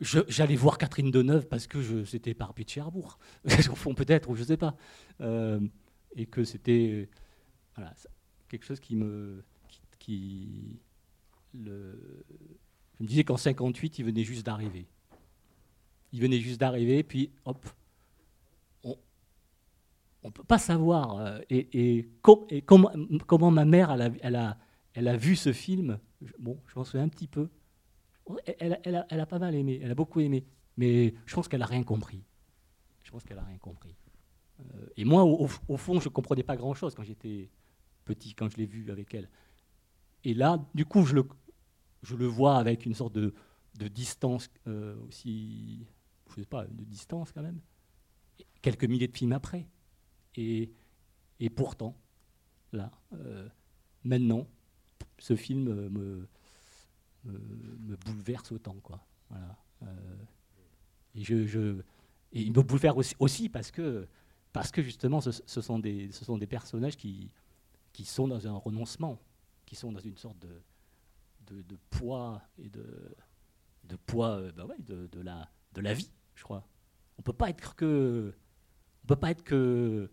K: j'allais voir Catherine Deneuve parce que c'était par de Cherbourg, au fond peut-être, ou je sais pas, Euh, et que c'était quelque chose qui me, qui. Je me disais qu'en 58, il venait juste d'arriver. Il venait juste d'arriver, puis hop, on ne peut pas savoir. euh, et, et com- et comment, ma mère, a, vu ce film. Bon, je m'en souviens un petit peu. Elle, a- pas mal aimé, elle a beaucoup aimé. Mais je pense qu'elle n'a rien compris. Je pense qu'elle n'a rien compris. Euh, et moi, au- au fond, je ne comprenais pas grand-chose quand j'étais petit, quand je l'ai vu avec elle. Et là, du coup, je le, je le vois avec une sorte de, distance euh, aussi, je sais pas, de distance quand même, quelques milliers de films après. Et, pourtant, là, euh, maintenant, ce film me, bouleverse autant, quoi. Voilà. Euh, et, il me bouleverse aussi, parce que, parce que justement, ce, sont des, personnages qui sont dans un renoncement, qui sont dans une sorte de, de, poids et de, de poids bah ouais, de, la, de la vie, je crois. On peut pas être que, on peut pas être que,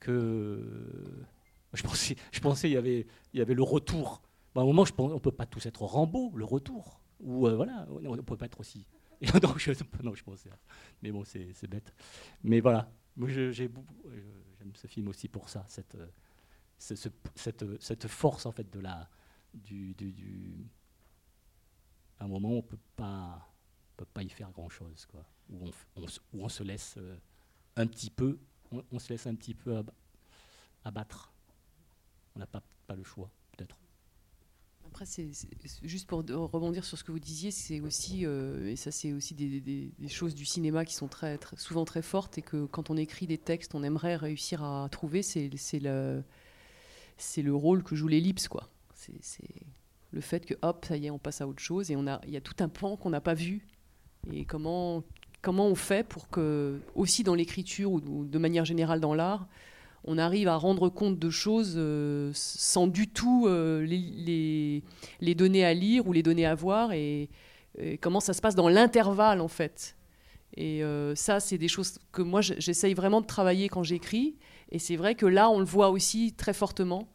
K: que. Je pensais, je pensais il y avait, il y avait le retour. Bah, à un moment, je pense, on peut pas tous être Rambo, le retour, ou euh, voilà, on ne peut pas être aussi. Non, je, pensais. Mais bon, c'est bête. Mais voilà, moi j'aime ce film aussi pour ça, cette, euh, ce- ce- cette, cette force en fait de la, du, du, un moment on peut pas, peut pas y faire grand chose quoi, où on, où on se laisse un petit peu, on, se laisse un petit peu ab- abattre. On n'a pas, pas le choix peut-être.
C: Après, c'est juste pour rebondir sur ce que vous disiez, c'est aussi, euh, et ça c'est aussi des, choses du cinéma qui sont très, souvent très fortes et que quand on écrit des textes, on aimerait réussir à trouver, c'est le, le rôle que joue l'ellipse, quoi. C'est le fait que hop, ça y est, on passe à autre chose et on a, il y a tout un pan qu'on n'a pas vu. Et comment, comment on fait pour que, aussi dans l'écriture ou, de manière générale dans l'art, on arrive à rendre compte de choses euh, sans du tout euh, les, les, donner à lire ou les donner à voir et, comment ça se passe dans l'intervalle en fait. Et euh, ça, c'est des choses que moi j'essaye vraiment de travailler quand j'écris. Et c'est vrai que là, on le voit aussi très fortement.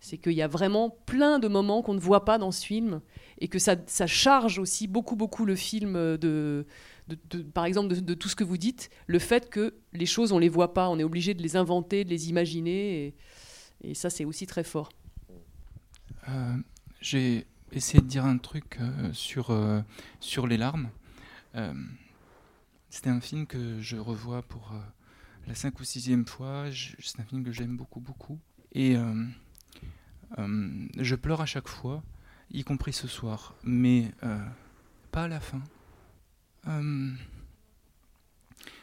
C: C'est qu'il y a vraiment plein de moments qu'on ne voit pas dans ce film et que ça, charge aussi beaucoup, beaucoup le film de, par exemple, de, tout ce que vous dites, le fait que les choses, on les voit pas, on est obligé de les inventer, de les imaginer, et, ça, c'est aussi très fort.
L: Euh, J'ai essayé de dire un truc euh, sur, euh, sur les larmes. C'était un film que je revois pour la cinq ou sixième fois. C'est un film que j'aime beaucoup, beaucoup. Et je pleure à chaque fois, y compris ce soir, mais euh, pas à la fin. Euh,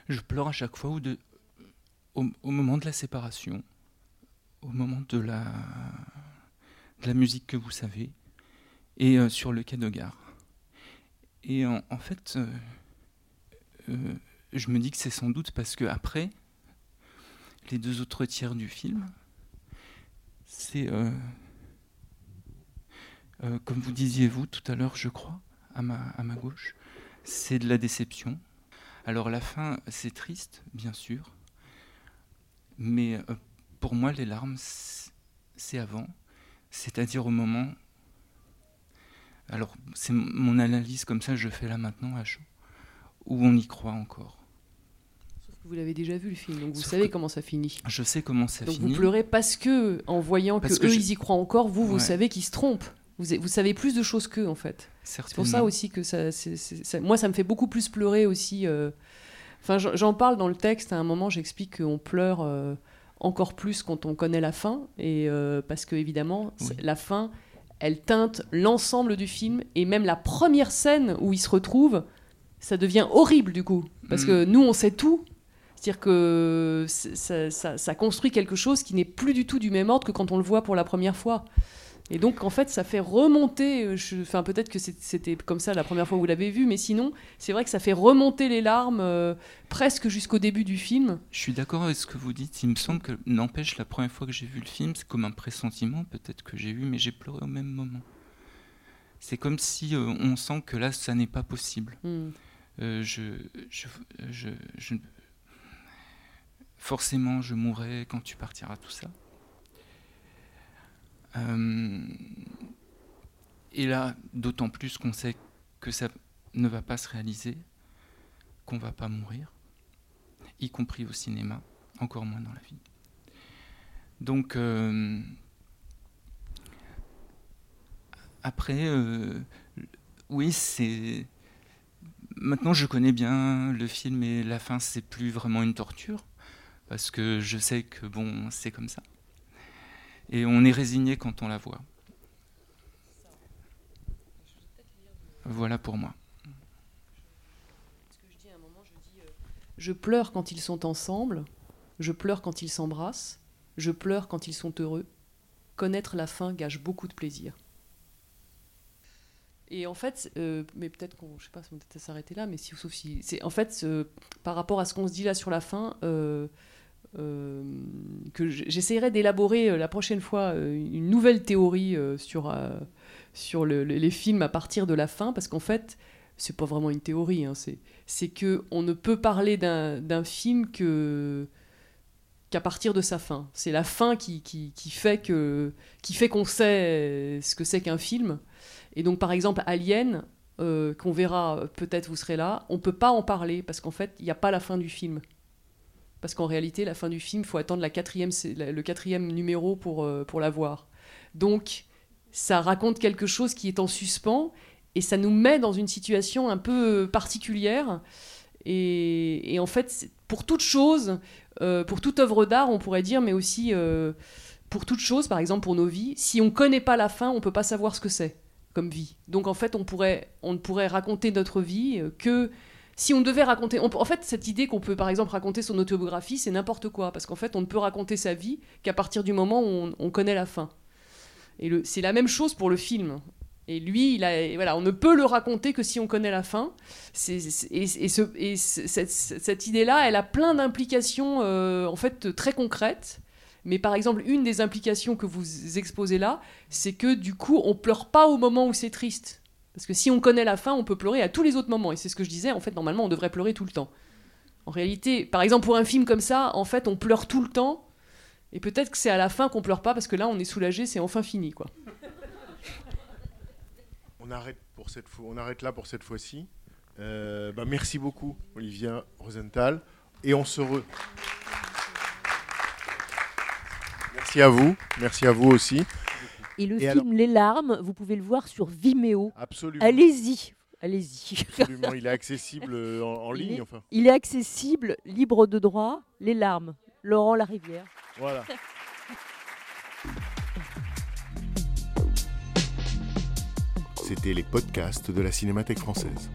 L: je pleure à chaque fois ou au, moment de la séparation, au moment de la, musique que vous savez, et euh, sur le quai de gare. Et en, fait, euh, euh, je me dis que c'est sans doute parce que après, les deux autres tiers du film, c'est, euh, euh, comme vous disiez vous tout à l'heure, je crois, à ma, à ma gauche, c'est de la déception. Alors la fin, c'est triste, bien sûr, mais euh, pour moi, les larmes, c'est avant, c'est-à-dire au moment. Alors, c'est mon analyse comme ça, je fais là maintenant à chaud, où on y croit encore.
C: Vous l'avez déjà vu le film, donc vous
L: Sauf
C: savez
L: que-
C: comment ça finit.
L: Je sais comment ça
C: donc
L: finit.
C: vous pleurez parce que, en voyant
L: Parce
C: que,
L: que
C: eux
L: je-
C: ils y croient encore, vous, vous savez qu'ils se trompent. Vous, vous savez plus de choses qu'eux, en fait. C'est pour ça aussi que ça, Moi, ça me fait beaucoup plus pleurer aussi. euh, Enfin, j'en- parle dans le texte. À un moment, j'explique qu'on pleure euh, encore plus quand on connaît la fin. Et euh, parce que, évidemment, la fin, elle teinte l'ensemble du film. Et même la première scène où ils se retrouvent, ça devient horrible du coup. Parce
L: Mm.
C: que nous, on sait tout. C'est-à-dire que ça, ça- ça construit quelque chose qui n'est plus du tout du même ordre que quand on le voit pour la première fois. Et donc, en fait, ça fait remonter. euh, je- Enfin, peut-être que c'était comme ça la première fois où vous l'avez vu, mais sinon, c'est vrai que ça fait remonter les larmes euh, presque jusqu'au début du film.
L: Je suis d'accord avec ce que vous dites. Il me semble que, n'empêche, la première fois que j'ai vu le film, c'est comme un pressentiment, peut-être que j'ai eu, mais j'ai pleuré au même moment. C'est comme si euh, on sent que là, ça n'est pas possible.
C: Mm.
L: Euh, je, je, je, je- forcément, je mourrai quand tu partiras, tout ça. Euh, et là, d'autant plus qu'on sait que ça ne va pas se réaliser, qu'on va pas mourir, y compris au cinéma, encore moins dans la vie. Donc, euh, après, euh, oui, c'est. Maintenant, je connais bien le film et la fin, c'est plus vraiment une torture, parce que je sais que bon, c'est comme ça. Et on est résigné quand on la voit. Voilà pour moi.
C: Je pleure quand ils sont ensemble, je pleure quand ils s'embrassent, je pleure quand ils sont heureux. Connaître la fin gâche beaucoup de plaisir. Et en fait, euh, mais peut-être qu'on, je sais pas si on là, mais si, sauf si, c'est en fait par rapport à ce qu'on se dit là sur la fin, euh, euh, que j'essaierai d'élaborer euh, la prochaine fois euh, une nouvelle théorie sur sur le- le- les films à partir de la fin, parce qu'en fait, c'est pas vraiment une théorie, hein, c'est que on ne peut parler d'un film que qu'à partir de sa fin. C'est la fin qui, qui, qui fait que qui fait qu'on sait ce que c'est qu'un film. Et donc par exemple Alien, qu'on verra peut-être vous serez là, on peut pas en parler parce qu'en fait il n'y a pas la fin du film. Parce qu'en réalité la fin du film, il faut attendre le quatrième numéro pour, euh, pour la voir. Donc ça raconte quelque chose qui est en suspens et ça nous met dans une situation un peu particulière. Et, en fait, pour toute chose, euh, pour toute œuvre d'art, on pourrait dire, mais aussi euh, pour toute chose, par exemple pour nos vies, si on connaît pas la fin, on peut pas savoir ce que c'est comme vie. Donc en fait, on pourrait, on ne pourrait raconter notre vie euh, que si on devait raconter. en fait, cette idée qu'on peut par exemple raconter son autobiographie, c'est n'importe quoi, parce qu'en fait, on ne peut raconter sa vie qu'à partir du moment où on, on connaît la fin. Et c'est la même chose pour le film. Et lui, voilà, on ne peut le raconter que si on connaît la fin. Et, et ce- et ce- cette, cette idée-là, elle a plein d'implications euh, en fait très concrètes. Mais par exemple, une des implications que vous exposez là, c'est que du coup, on pleure pas au moment où c'est triste. Parce que si on connaît la fin, on peut pleurer à tous les autres moments. Et c'est ce que je disais, en fait, normalement, on devrait pleurer tout le temps. En réalité, par exemple, pour un film comme ça, en fait, on pleure tout le temps. Et peut-être que c'est à la fin qu'on pleure pas, parce que là, on est soulagé, c'est enfin fini, quoi.
B: On arrête, pour cette fois, on arrête là pour cette fois-ci. Euh, bah, merci beaucoup, Olivia Rosenthal. Et on se re... Merci à vous. Merci à vous aussi.
M: Et le
B: Et
M: film Les larmes, vous pouvez le voir sur Vimeo.
B: Absolument.
M: Allez-y, allez-y.
B: Absolument, il est accessible euh, en,
M: Il
B: ligne.
M: est-
B: Enfin.
M: Il est accessible, libre de droit. Les larmes. Laurent Larivière.
B: Voilà. C'était les podcasts de la Cinémathèque française.